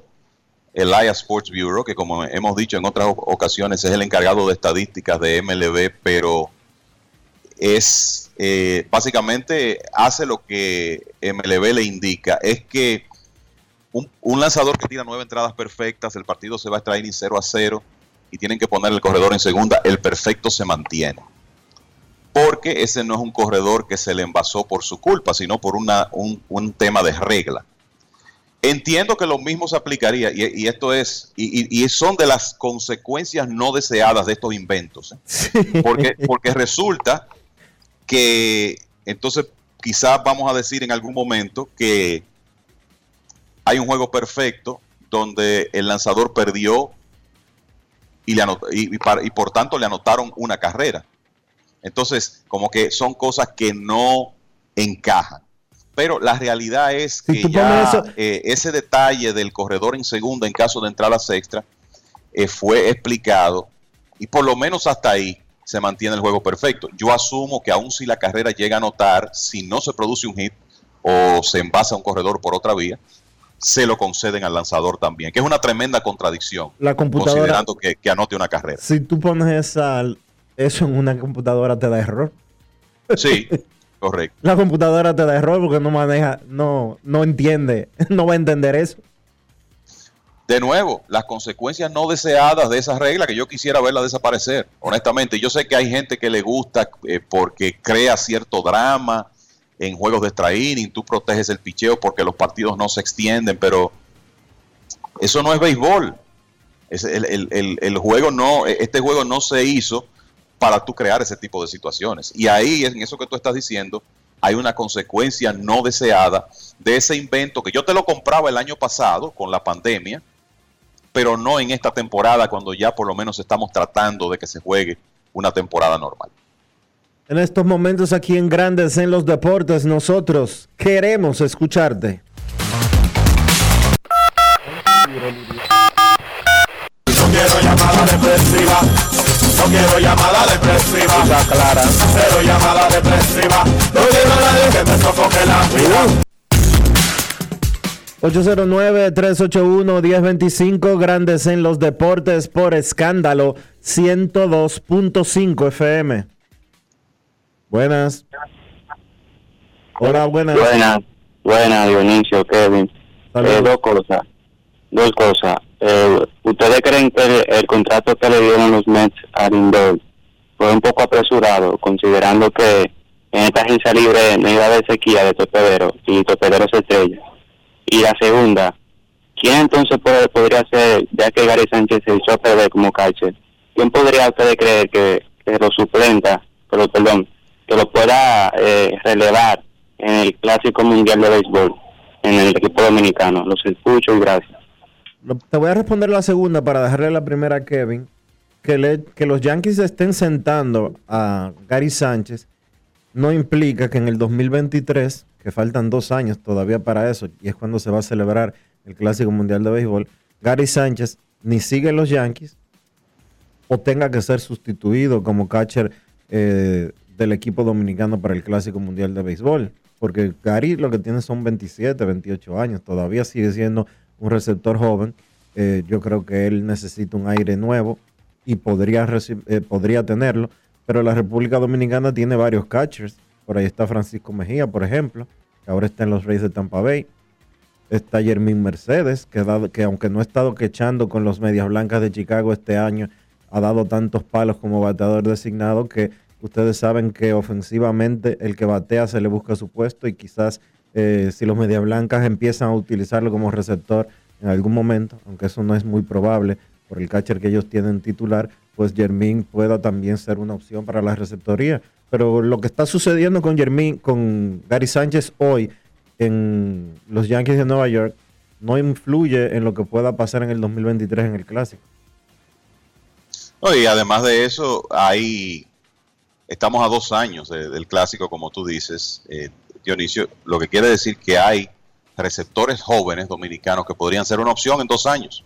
el IA Sports Bureau, que como hemos dicho en otras ocasiones es el encargado de estadísticas de MLB, pero es eh, básicamente hace lo que MLB le indica, es que un, un lanzador que tira nueve entradas perfectas, el partido se va a extraer en 0 a 0 y tienen que poner el corredor en segunda, el perfecto se mantiene porque ese no es un corredor que se le envasó por su culpa, sino por una, un, un tema de regla. Entiendo que lo mismo se aplicaría, y, y esto es, y, son de las consecuencias no deseadas de estos inventos, ¿eh? porque, porque resulta que entonces quizás vamos a decir en algún momento que hay un juego perfecto donde el lanzador perdió y, le anot- y- y par- y por tanto le anotaron una carrera. Entonces, como que son cosas que no encajan. Pero la realidad es que ya eh, ese detalle del corredor en segunda en caso de entradas extra eh, fue explicado y por lo menos hasta ahí se mantiene el juego perfecto. Yo asumo que aun si la carrera llega a anotar, si no se produce un hit o se envasa un corredor por otra vía, se lo conceden al lanzador también, que es una tremenda contradicción, La computadora- considerando que, que anote una carrera. Si tú pones esa, eso en una computadora, te da error. Sí, correcto. La computadora te da error porque no maneja, no, no entiende, no va a entender eso. De nuevo, las consecuencias no deseadas de esa regla que yo quisiera verla desaparecer, honestamente. Yo sé que hay gente que le gusta eh, porque crea cierto drama en juegos de extra inning, tú proteges el picheo porque los partidos no se extienden, pero eso no es béisbol. El, juego no, este juego no se hizo para tú crear ese tipo de situaciones. Y ahí, en eso que tú estás diciendo, hay una consecuencia no deseada de ese invento que yo te lo compraba el año pasado con la pandemia, pero no en esta temporada cuando ya por lo menos estamos tratando de que se juegue una temporada normal. En estos momentos aquí en Grandes en los Deportes, nosotros queremos escucharte. No quiero llamada depresiva. No quiero llamada depresiva. clara. Cero llamada depresiva. No quiero a nadie que me sofoque la vida. 809-381-1025, Grandes en los Deportes por escándalo 102.5 FM. Buenas. Hola, buenas. Buenas, buenas, Dionisio, Kevin. Eh, dos cosas. Dos cosas. Eh, ¿Ustedes creen que el, el contrato que le dieron los Mets a Lindor fue un poco apresurado, considerando que en esta agencia libre no iba a haber sequía de torpedero y torpedero se estrella? Y la segunda, ¿quién entonces puede, podría ser, ya que Gary Sánchez se a perder como catcher, quién podría ustedes creer que, que lo suplenta, perdón, que lo pueda eh, relevar en el Clásico Mundial de Béisbol, en el equipo dominicano. Los escucho y gracias. Te voy a responder la segunda para dejarle la primera a Kevin. Que, le- que los Yankees estén sentando a Gary Sánchez no implica que en el 2023, que faltan dos años todavía para eso, y es cuando se va a celebrar el Clásico Mundial de Béisbol, Gary Sánchez ni sigue los Yankees o tenga que ser sustituido como catcher eh, del equipo dominicano para el Clásico Mundial de Béisbol. Porque Gary lo que tiene son 27, 28 años, todavía sigue siendo un receptor joven. Eh, yo creo que él necesita un aire nuevo y podría, eh, podría tenerlo. Pero la República Dominicana tiene varios catchers. Por ahí está Francisco Mejía, por ejemplo, que ahora está en los Reyes de Tampa Bay. Está Jermín Mercedes, que, dado- que aunque no ha estado quechando con los Medias Blancas de Chicago este año, ha dado tantos palos como bateador designado que ustedes saben que ofensivamente el que batea se le busca su puesto y quizás eh, si los Medias Blancas empiezan a utilizarlo como receptor en algún momento, aunque eso no es muy probable por el catcher que ellos tienen titular, pues Jermín pueda también ser una opción para la receptoría. Pero lo que está sucediendo con Jermín, con Gary Sánchez hoy en los Yankees de Nueva York, no influye en lo que pueda pasar en el 2023 en el Clásico. Y además de eso, hay, estamos a dos años de- del clásico, como tú dices, eh, Dionisio, lo que quiere decir que hay receptores jóvenes dominicanos que podrían ser una opción en dos años,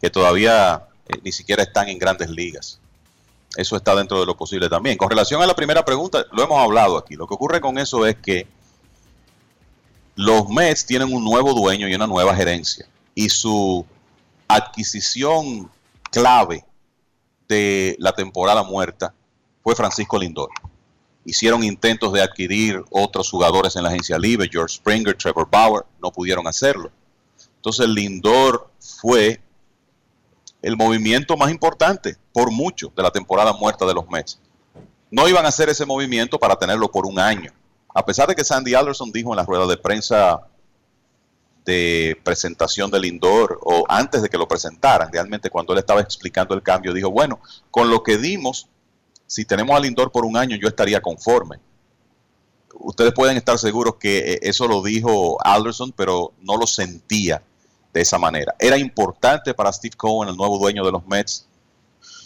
que todavía eh, ni siquiera están en grandes ligas. Eso está dentro de lo posible también. Con relación a la primera pregunta, lo hemos hablado aquí. Lo que ocurre con eso es que los Mets tienen un nuevo dueño y una nueva gerencia. Y su adquisición clave de la temporada muerta fue Francisco Lindor. Hicieron intentos de adquirir otros jugadores en la agencia libre, George Springer, Trevor Bauer, no pudieron hacerlo. Entonces Lindor fue el movimiento más importante por mucho de la temporada muerta de los Mets. No iban a hacer ese movimiento para tenerlo por un año. A pesar de que Sandy Alderson dijo en la rueda de prensa de presentación del Lindor o antes de que lo presentaran, realmente cuando él estaba explicando el cambio, dijo, bueno, con lo que dimos, si tenemos al Lindor por un año, yo estaría conforme. Ustedes pueden estar seguros que eh, eso lo dijo Alderson, pero no lo sentía de esa manera. Era importante para Steve Cohen, el nuevo dueño de los Mets,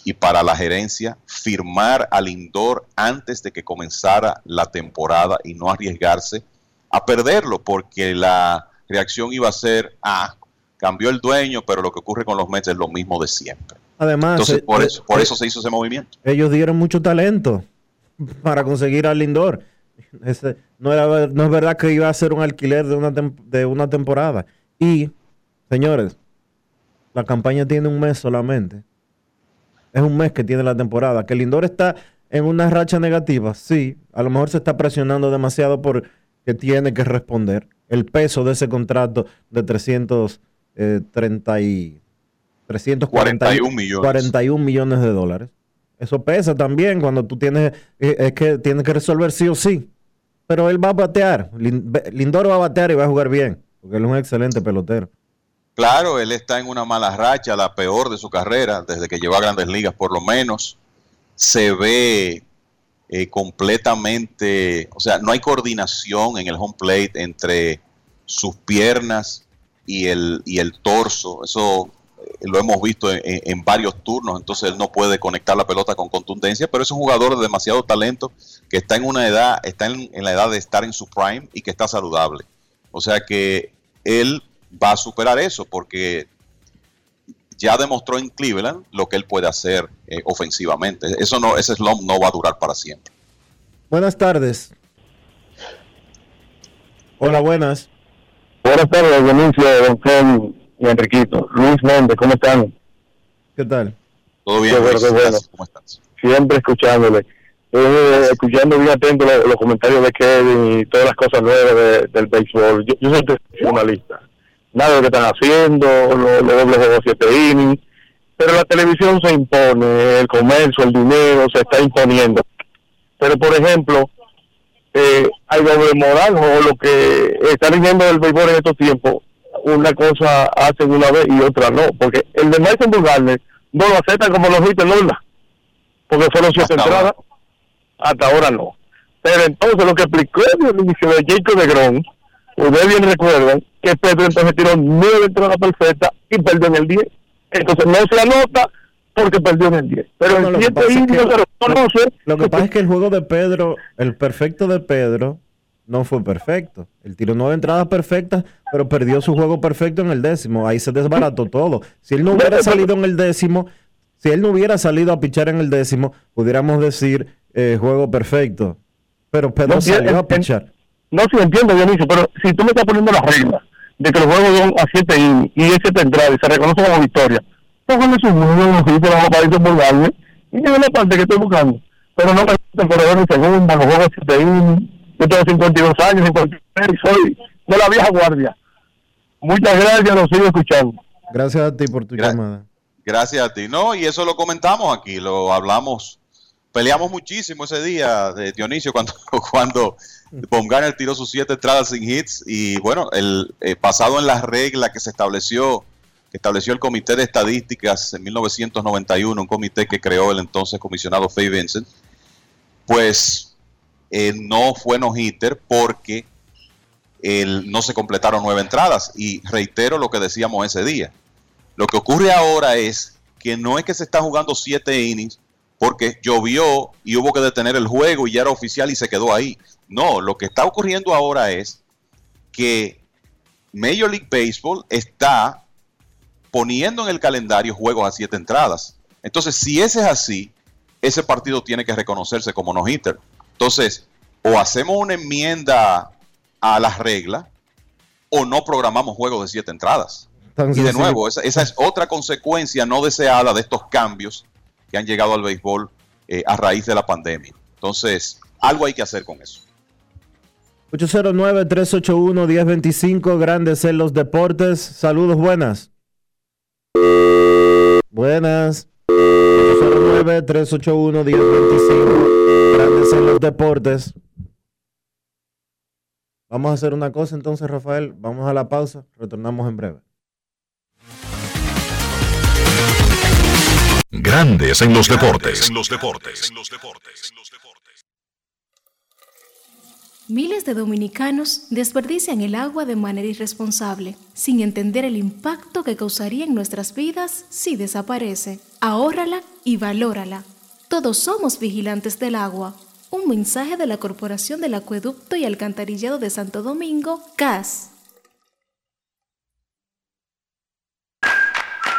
y para la gerencia firmar al Lindor antes de que comenzara la temporada y no arriesgarse a perderlo, porque la reacción iba a ser, ah, cambió el dueño, pero lo que ocurre con los Mets es lo mismo de siempre. Además, Entonces, eh, por eh, eso, por eh, eso se hizo ese movimiento. ellos dieron mucho talento para conseguir al Lindor. Ese- no, era, no es verdad que iba a ser un alquiler de una, de una temporada. Y, señores, la campaña tiene un mes solamente. Es un mes que tiene la temporada. Que Lindor está en una racha negativa, sí. A lo mejor se está presionando demasiado por que tiene que responder. El peso de ese contrato de 330 y 341 millones. 41 millones de dólares. Eso pesa también cuando tú tienes, eh, es que tienes que resolver sí o sí. Pero él va a batear. Lin- Lindor va a batear y va a jugar bien, porque él es un excelente pelotero. Claro, él está en una mala racha, la peor de su carrera, desde que llegó a grandes ligas por lo menos. Se ve eh, completamente, o sea, no hay coordinación en el home plate entre sus piernas y el, y el torso. Eso eh, lo hemos visto en, varios turnos, entonces él no puede conectar la pelota con contundencia, pero es un jugador de demasiado talento que está en una edad, está en la edad de estar en su prime y que está saludable. O sea que él va a superar eso porque ya demostró en Cleveland lo que él puede hacer eh, ofensivamente. Eso no, ese slump no va a durar para siempre. Buenas tardes. Hola, buenas. Buenas tardes, Benicio, Don Ken y Enriquito. Luis Méndez, ¿cómo están? ¿Qué tal? Todo bien, Luis? bueno. Gracias. ¿Cómo estás? Siempre escuchándole. Eh, escuchando bien atento lo- los, comentarios de Kevin y todas las cosas nuevas de- del béisbol. Yo, yo soy tradicionalista. Nada de lo que están haciendo, los lo dobles juegos siete innings. Pero la televisión se impone, el comercio, el dinero se está imponiendo. Pero, por ejemplo, eh, hay doble moral o lo que está rigiendo el béisbol en estos tiempos, una cosa hacen una vez y otra no, porque el de Mason Bumgarner no lo aceptan como los Hitler Lola, porque fueron siete entradas, hasta ahora no. Pero entonces lo que explicó el inicio de Jacob de Gron, ustedes bien recuerdan que Pedro entonces tiró nueve entradas perfectas y perdió en el 10. Entonces no se anota porque perdió en el 10. Pero No, que 7 pasa es indios se reconoce Lo que pasa es que el juego de Pedro, el perfecto de Pedro, no fue perfecto. Él tiró nueve entradas perfectas, pero perdió su juego perfecto en el décimo. Ahí se desbarató todo. Si él no hubiera salido en el décimo, si él no hubiera salido a pichar en el décimo, pudiéramos decir eh, juego perfecto. Pero Pedro No, salió a pichar. No, sí entiendo, Dionisio, pero si tú me estás poniendo las reglas de que los juegos son a 7 innings y es 7 entradas y se reconoce como victoria, póngale su número, un ojito, vamos para irse por darle, y es la parte que estoy buscando. Pero no me gusta el corredor en segunda, los juegos a 7 innings, yo tengo 52 años, 53 y soy de la vieja guardia. Muchas gracias, los sigo escuchando. Gracias a ti por tu llamada. Gracias a ti. No, y eso lo comentamos aquí, lo hablamos. Peleamos muchísimo ese día de Dionisio cuando, cuando Baumgartner tiró sus siete entradas sin hits y bueno, el eh, en la regla que se estableció, que estableció el Comité de Estadísticas en 1991, un comité que creó el entonces comisionado Faye Vincent, pues eh, no fue no hitter porque el- no se completaron nueve entradas y reitero lo que decíamos ese día. Lo que ocurre ahora es que no es que se está jugando siete innings porque llovió y hubo que detener el juego y ya era oficial y se quedó ahí. No, lo que está ocurriendo ahora es que Major League Baseball está poniendo en el calendario juegos a siete entradas. Entonces, si ese es así, ese partido tiene que reconocerse como no hitter. Entonces, o hacemos una enmienda a las reglas o no programamos juegos de siete entradas. Y de nuevo, esa, esa es otra consecuencia no deseada de estos cambios que han llegado al béisbol eh, a raíz de la pandemia. Entonces, algo hay que hacer con eso. 809-381-1025, Grandes en los Deportes. Saludos, buenas. Buenas. 809-381-1025, Grandes en los Deportes. Vamos a hacer una cosa entonces, Rafael. Vamos a la pausa. Retornamos en breve. Grandes en los deportes. En los deportes. Miles de dominicanos desperdician el agua de manera irresponsable, sin entender el impacto que causaría en nuestras vidas si desaparece. Ahórrala y valórala. Todos somos vigilantes del agua. Un mensaje de la Corporación del Acueducto y Alcantarillado de Santo Domingo, CAS.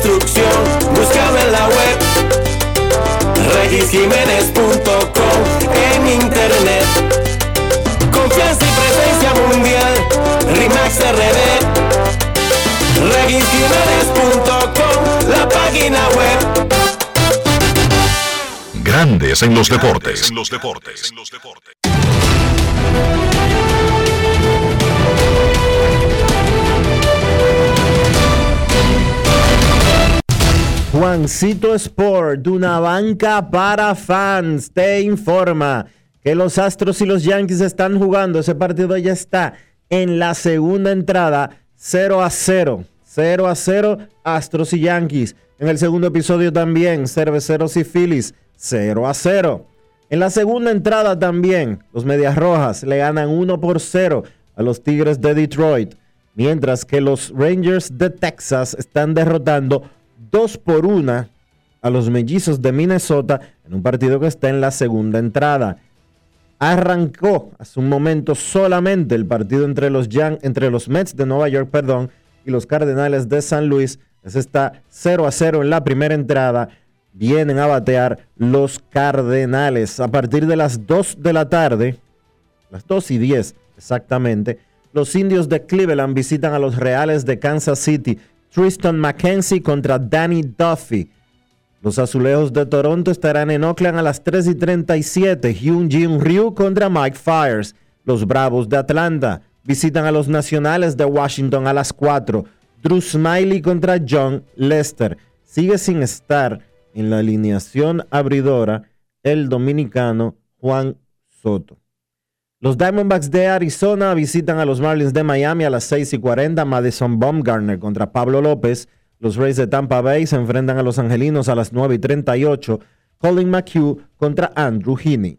Construcción, búscame en la web regisjiménez.com en internet. Confianza y presencia mundial, RIMAX RD. regisjiménez.com, la página web. Grandes en los deportes. En los deportes. Juancito Sport, de una banca para fans, te informa que los Astros y los Yankees están jugando. Ese partido ya está en la segunda entrada, 0 a 0. 0 a 0, Astros y Yankees. En el segundo episodio también, Cerveceros y Phillies, 0 a 0. En la segunda entrada también, los Medias Rojas le ganan 1 por 0 a los Tigres de Detroit, mientras que los Rangers de Texas están derrotando 2 por 1 a los Mellizos de Minnesota en un partido que está en la segunda entrada. Arrancó hace un momento solamente el partido entre los, Yan- entre los Mets de Nueva York perdón, y los Cardenales de San Luis. Ese está 0 a 0 en la primera entrada. Vienen a batear los Cardenales. A partir de las 2 de la tarde, las 2 y 10 exactamente, los indios de Cleveland visitan a los Reales de Kansas City. Tristan McKenzie contra Danny Duffy. Los azulejos de Toronto estarán en Oakland a las 3 y 37. Hyun Jin Ryu contra Mike Fires. Los Bravos de Atlanta visitan a los Nacionales de Washington a las 4. Drew Smiley contra John Lester. Sigue sin estar en la alineación abridora el dominicano Juan Soto. Los Diamondbacks de Arizona visitan a los Marlins de Miami a las 6 y 40. Madison Baumgartner contra Pablo López. Los Rays de Tampa Bay se enfrentan a los Angelinos a las 9 y 38. Colin McHugh contra Andrew Heaney.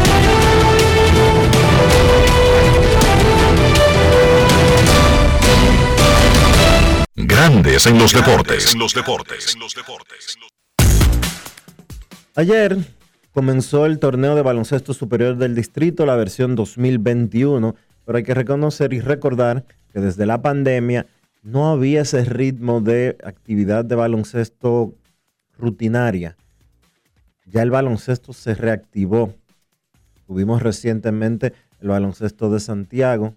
Grandes en los deportes. Ayer comenzó el torneo de baloncesto superior del distrito, la versión 2021, pero hay que reconocer y recordar que desde la pandemia no había ese ritmo de actividad de baloncesto rutinaria. Ya el baloncesto se reactivó. Tuvimos recientemente el baloncesto de Santiago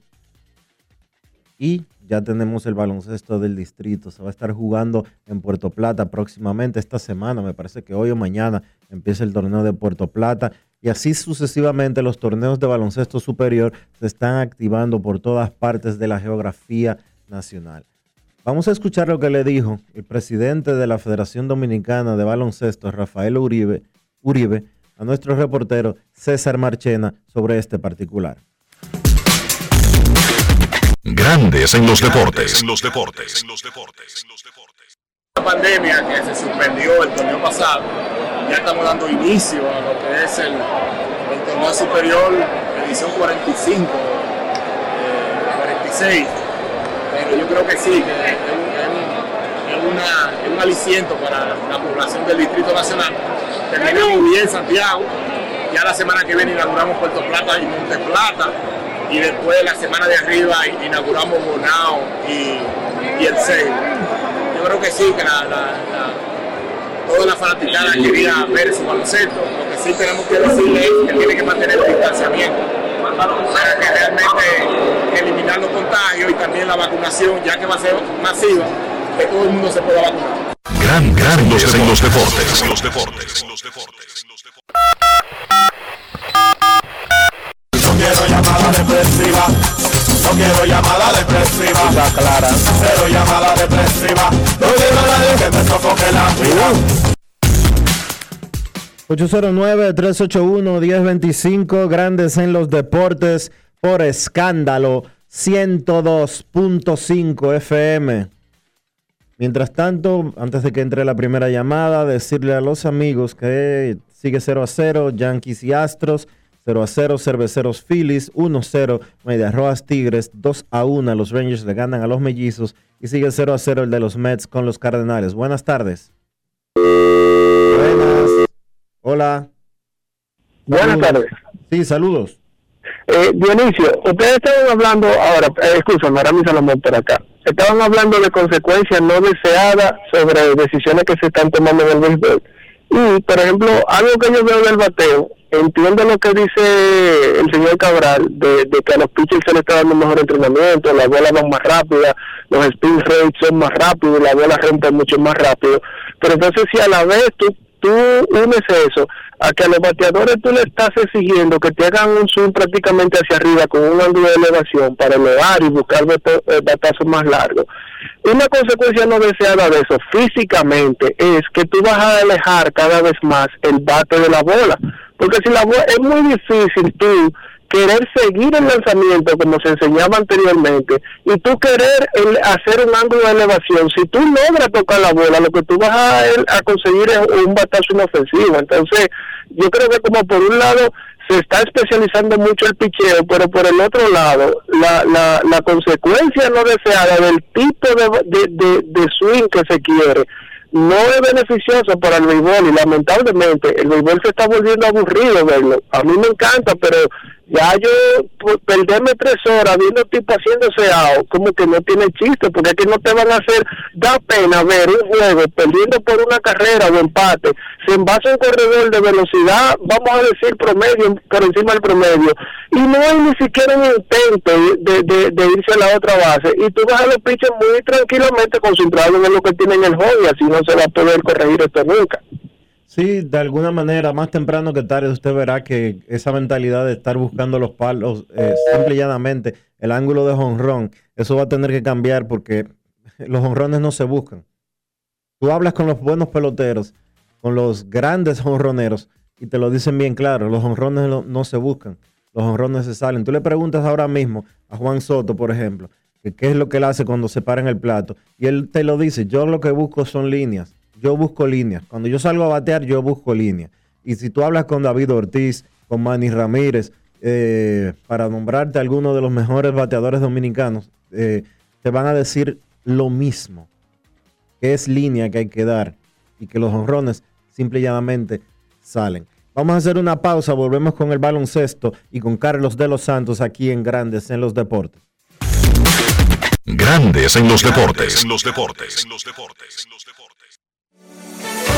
y ya tenemos el baloncesto del distrito. Se va a estar jugando en Puerto Plata próximamente esta semana. Me parece que hoy o mañana empieza el torneo de Puerto Plata. Y así sucesivamente los torneos de baloncesto superior se están activando por todas partes de la geografía nacional. Vamos a escuchar lo que le dijo el presidente de la Federación Dominicana de Baloncesto, Rafael Uribe, Uribe a nuestro reportero César Marchena sobre este particular. Grandes en los deportes. En los deportes. La pandemia que se suspendió el torneo pasado, ya estamos dando inicio a lo que es el, torneo superior, edición 45, 46. Eh, Pero yo creo que sí, que es, un, aliciento para la población del Distrito Nacional. Terminamos bien Santiago, ya la semana que viene inauguramos Puerto Plata y Monte Plata y después la semana de arriba inauguramos Bonao y, el 6. Yo creo que sí, que la, toda la fanaticada quería ver su baloncesto. Lo que sí tenemos que decirle es que tiene que mantener el distanciamiento para que realmente eliminar los contagios y también la vacunación, ya que va a ser masiva, que todo el mundo se pueda vacunar. Gran, gran los, en los deportes. Los deportes. Los deportes. No quiero llamada depresiva. clara. Cero llamada depresiva. No quiero a nadie que me sofoque la vida. 809-381-1025, grandes en los deportes, por escándalo, 102.5 FM. Mientras tanto, antes de que entre la primera llamada, decirle a los amigos que sigue 0 a 0, Yankees y Astros. 0 a 0, Cerveceros Phillies, 1 0, Medias Rojas Tigres, 2 a 1, los Rangers le ganan a los Mellizos y sigue 0 a 0 el de los Mets con los Cardenales. Buenas tardes. Buenas. Hola. Buenas tardes. Sí, saludos. Eh, Dionisio, ustedes estaban hablando, ahora, eh, escúchame, ahora mismo lo por acá. Estaban hablando de consecuencias no deseadas sobre decisiones que se están tomando en el béisbol. Y, por ejemplo, algo que yo veo del bateo, entiendo lo que dice el señor Cabral, de, que a los pitchers se les está dando mejor entrenamiento, las bolas van más rápidas, los spin rates son más rápidos, la bola renta mucho más rápido. Pero entonces si a la vez tú, tú unes eso a que a los bateadores tú le estás exigiendo que te hagan un zoom prácticamente hacia arriba con un ángulo de elevación para elevar y buscar eh, batazos más largos. Una consecuencia no deseada de eso físicamente es que tú vas a alejar cada vez más el bate de la bola porque si la es muy difícil tú querer seguir el lanzamiento como se enseñaba anteriormente y tú querer hacer un ángulo de elevación, si tú logras tocar la bola, lo que tú vas a, a conseguir es un batazo inofensivo. Entonces, yo creo que como por un lado se está especializando mucho el picheo, pero por el otro lado, la, la, la consecuencia no deseada del tipo de, de swing que se quiere no es beneficioso para el béisbol y lamentablemente el béisbol se está volviendo aburrido verlo. A mí me encanta, pero ya yo pues, perderme tres horas viendo tipo haciéndose out, como que no tiene chiste, porque aquí no te van a hacer, da pena ver un juego perdiendo por una carrera o empate, se envasa un corredor de velocidad, vamos a decir promedio, por encima del promedio, y no hay ni siquiera un intento de, de, irse a la otra base, y tú vas a los pitchers muy tranquilamente concentrados en lo que tienen el juego, y así no se va a poder corregir esto nunca. Sí, de alguna manera, más temprano que tarde, usted verá que esa mentalidad de estar buscando los palos, eh, simple y llanamente, el ángulo de jonrón, eso va a tener que cambiar porque los jonrones no se buscan. Tú hablas con los buenos peloteros, con los grandes jonroneros, y te lo dicen bien claro, los jonrones no, se buscan, los jonrones se salen. Tú le preguntas ahora mismo a Juan Soto, por ejemplo, que qué es lo que él hace cuando se para en el plato, y él te lo dice, yo lo que busco son líneas yo busco líneas. Cuando yo salgo a batear, yo busco líneas. Y si tú hablas con David Ortiz, con Manny Ramírez, eh, para nombrarte alguno de los mejores bateadores dominicanos, eh, te van a decir lo mismo, que es línea que hay que dar y que los honrones simple y llanamente salen. Vamos a hacer una pausa, volvemos con el baloncesto y con Carlos de los Santos aquí en Grandes en los Deportes. Grandes en los deportes. En los deportes. En los deportes.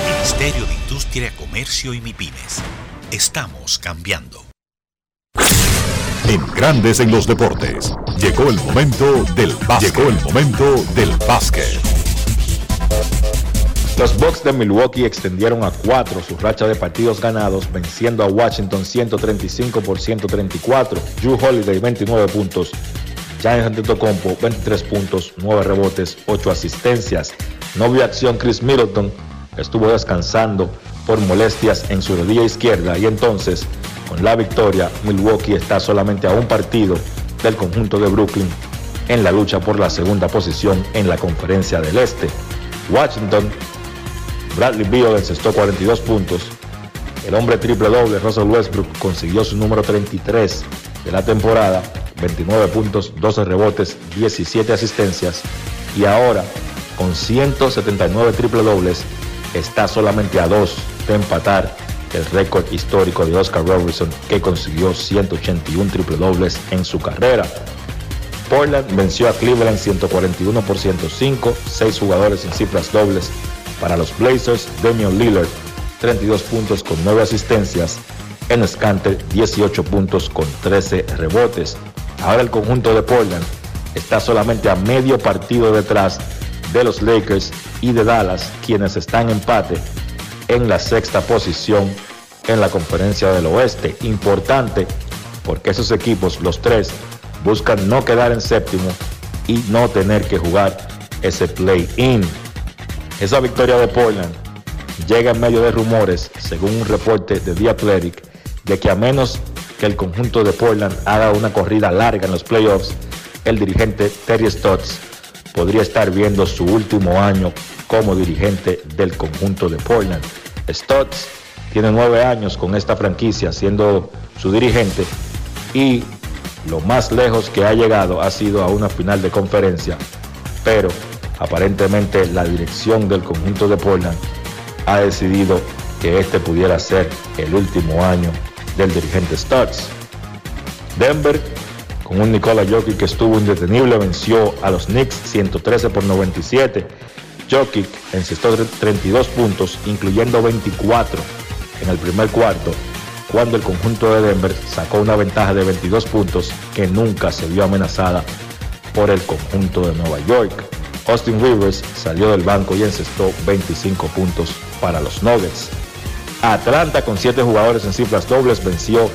Ministerio de Industria, Comercio y MIPIMES. Estamos cambiando. En Grandes en los Deportes. Llegó el momento del básquet. Llegó el momento del básquet. Los Bucks de Milwaukee extendieron a cuatro su racha de partidos ganados, venciendo a Washington 135 por 134. Drew Holiday 29 puntos. Giants Antetokounmpo 23 puntos, 9 rebotes, 8 asistencias. No vio acción Chris Middleton estuvo descansando por molestias en su rodilla izquierda y entonces, con la victoria, Milwaukee está solamente a un partido del conjunto de Brooklyn en la lucha por la segunda posición en la conferencia del Este. Washington, Bradley Beal encestó 42 puntos. El hombre triple doble, Russell Westbrook, consiguió su número 33 de la temporada, 29 puntos, 12 rebotes, 17 asistencias y ahora con 179 triple dobles está solamente a dos de empatar el récord histórico de Oscar Robertson que consiguió 181 triple dobles en su carrera. Portland venció a Cleveland 141 por 105, seis jugadores en cifras dobles para los Blazers, Damian Lillard 32 puntos con 9 asistencias, en Scanter 18 puntos con 13 rebotes. Ahora el conjunto de Portland está solamente a medio partido detrás de los Lakers y de Dallas, quienes están en empate en la sexta posición en la conferencia del oeste. Importante porque esos equipos, los tres, buscan no quedar en séptimo y no tener que jugar ese play-in. Esa victoria de Portland llega en medio de rumores, según un reporte de The Athletic, de que a menos que el conjunto de Portland haga una corrida larga en los playoffs, el dirigente Terry Stotts podría estar viendo su último año como dirigente del conjunto de Portland. Stotts tiene nueve años con esta franquicia siendo su dirigente y lo más lejos que ha llegado ha sido a una final de conferencia, pero aparentemente la dirección del conjunto de Portland ha decidido que este pudiera ser el último año del dirigente Stotts. Denver, con un Nikola Jokic que estuvo indetenible, venció a los Knicks 113 por 97. Jokic encestó 32 puntos, incluyendo 24 en el primer cuarto, cuando el conjunto de Denver sacó una ventaja de 22 puntos que nunca se vio amenazada por el conjunto de Nueva York. Austin Rivers salió del banco y encestó 25 puntos para los Nuggets. Atlanta con 7 jugadores en cifras dobles venció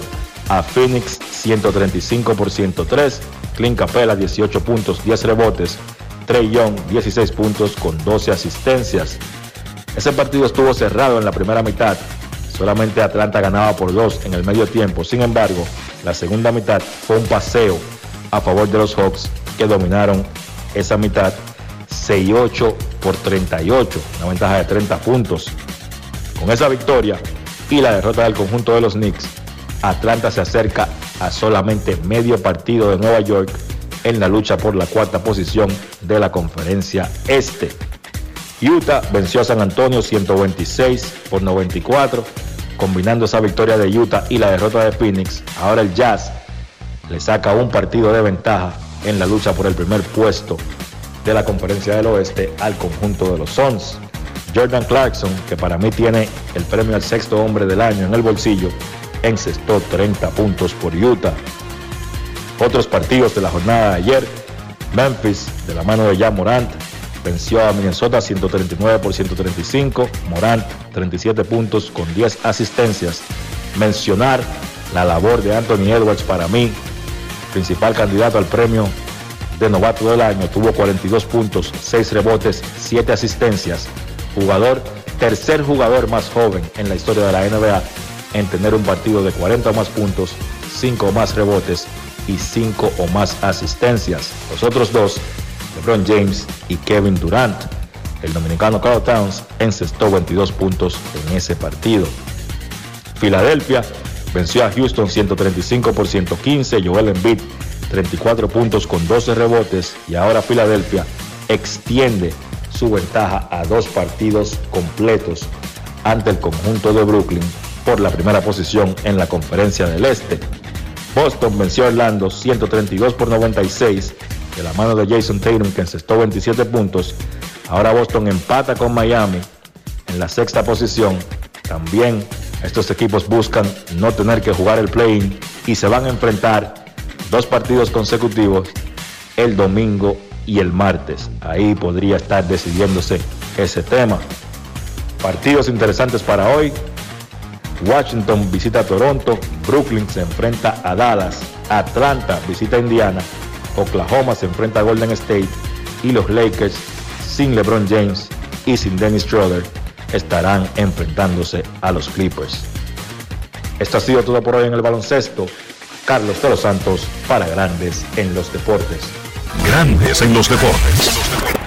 a Phoenix 135 por 103, Clint Capella 18 puntos, 10 rebotes, Trey Young 16 puntos con 12 asistencias. Ese partido estuvo cerrado en la primera mitad, solamente Atlanta ganaba por 2 en el medio tiempo, sin embargo, la segunda mitad fue un paseo a favor de los Hawks que dominaron esa mitad 6-8 por 38, una ventaja de 30 puntos. Con esa victoria y la derrota del conjunto de los Knicks, Atlanta se acerca a solamente medio partido de Nueva York en la lucha por la cuarta posición de la conferencia este. Utah venció a San Antonio 126 por 94, combinando esa victoria de Utah y la derrota de Phoenix. Ahora el Jazz le saca un partido de ventaja en la lucha por el primer puesto de la conferencia del oeste al conjunto de los Suns. Jordan Clarkson, que para mí tiene el premio al sexto hombre del año en el bolsillo, encestó 30 puntos por Utah. Otros partidos de la jornada de ayer, Memphis, de la mano de Jan Morant, venció a Minnesota 139 por 135, Morant 37 puntos con 10 asistencias. Mencionar la labor de Anthony Edwards para mí, principal candidato al premio de novato del año, tuvo 42 puntos, 6 rebotes, 7 asistencias jugador, tercer jugador más joven en la historia de la NBA en tener un partido de 40 o más puntos, 5 o más rebotes y 5 o más asistencias. Los otros dos, LeBron James y Kevin Durant. El dominicano Carl Towns encestó 22 puntos en ese partido. Filadelfia venció a Houston 135 por 115, Joel Embiid 34 puntos con 12 rebotes y ahora Filadelfia extiende su ventaja a dos partidos completos ante el conjunto de Brooklyn por la primera posición en la conferencia del Este. Boston venció a Orlando 132 por 96 de la mano de Jason Tatum que encestó 27 puntos. Ahora Boston empata con Miami en la sexta posición. También estos equipos buscan no tener que jugar el play-in y se van a enfrentar dos partidos consecutivos el domingo y el martes. Ahí podría estar decidiéndose ese tema. Partidos interesantes para hoy. Washington visita Toronto, Brooklyn se enfrenta a Dallas, Atlanta visita Indiana, Oklahoma se enfrenta a Golden State y los Lakers sin LeBron James y sin Dennis Schroeder estarán enfrentándose a los Clippers. Esto ha sido todo por hoy en el baloncesto. Carlos de los Santos para Grandes en los Deportes. Grandes en los deportes.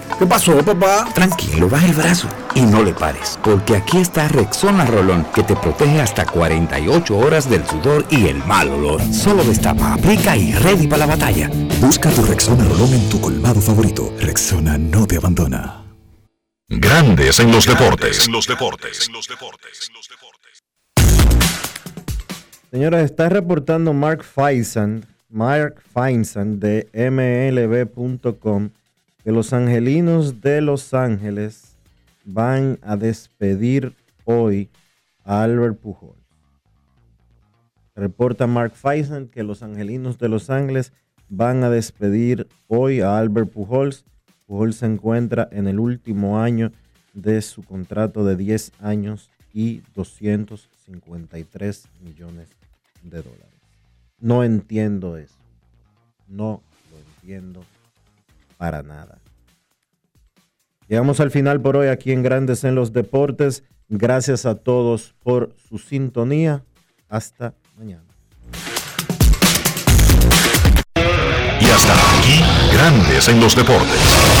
¿Qué pasó, papá? Tranquilo, baja el brazo y no le pares, porque aquí está Rexona Rolón, que te protege hasta 48 horas del sudor y el mal olor. Solo destapa, aplica y ready para la batalla. Busca tu Rexona Rolón en tu colmado favorito. Rexona no te abandona. Grandes en los deportes. En los deportes. En los deportes. Señores, está reportando Mark Feinsand, Mark Feinsand de MLB.com que los angelinos de Los Ángeles van a despedir hoy a Albert Pujols. Reporta Mark Feinsand que los angelinos de Los Ángeles van a despedir hoy a Albert Pujols. Pujols se encuentra en el último año de su contrato de 10 años y 253 millones de dólares. No entiendo eso. No lo entiendo para nada. Llegamos al final por hoy aquí en Grandes en los Deportes. Gracias a todos por su sintonía. Hasta mañana. Y hasta aquí, Grandes en los Deportes.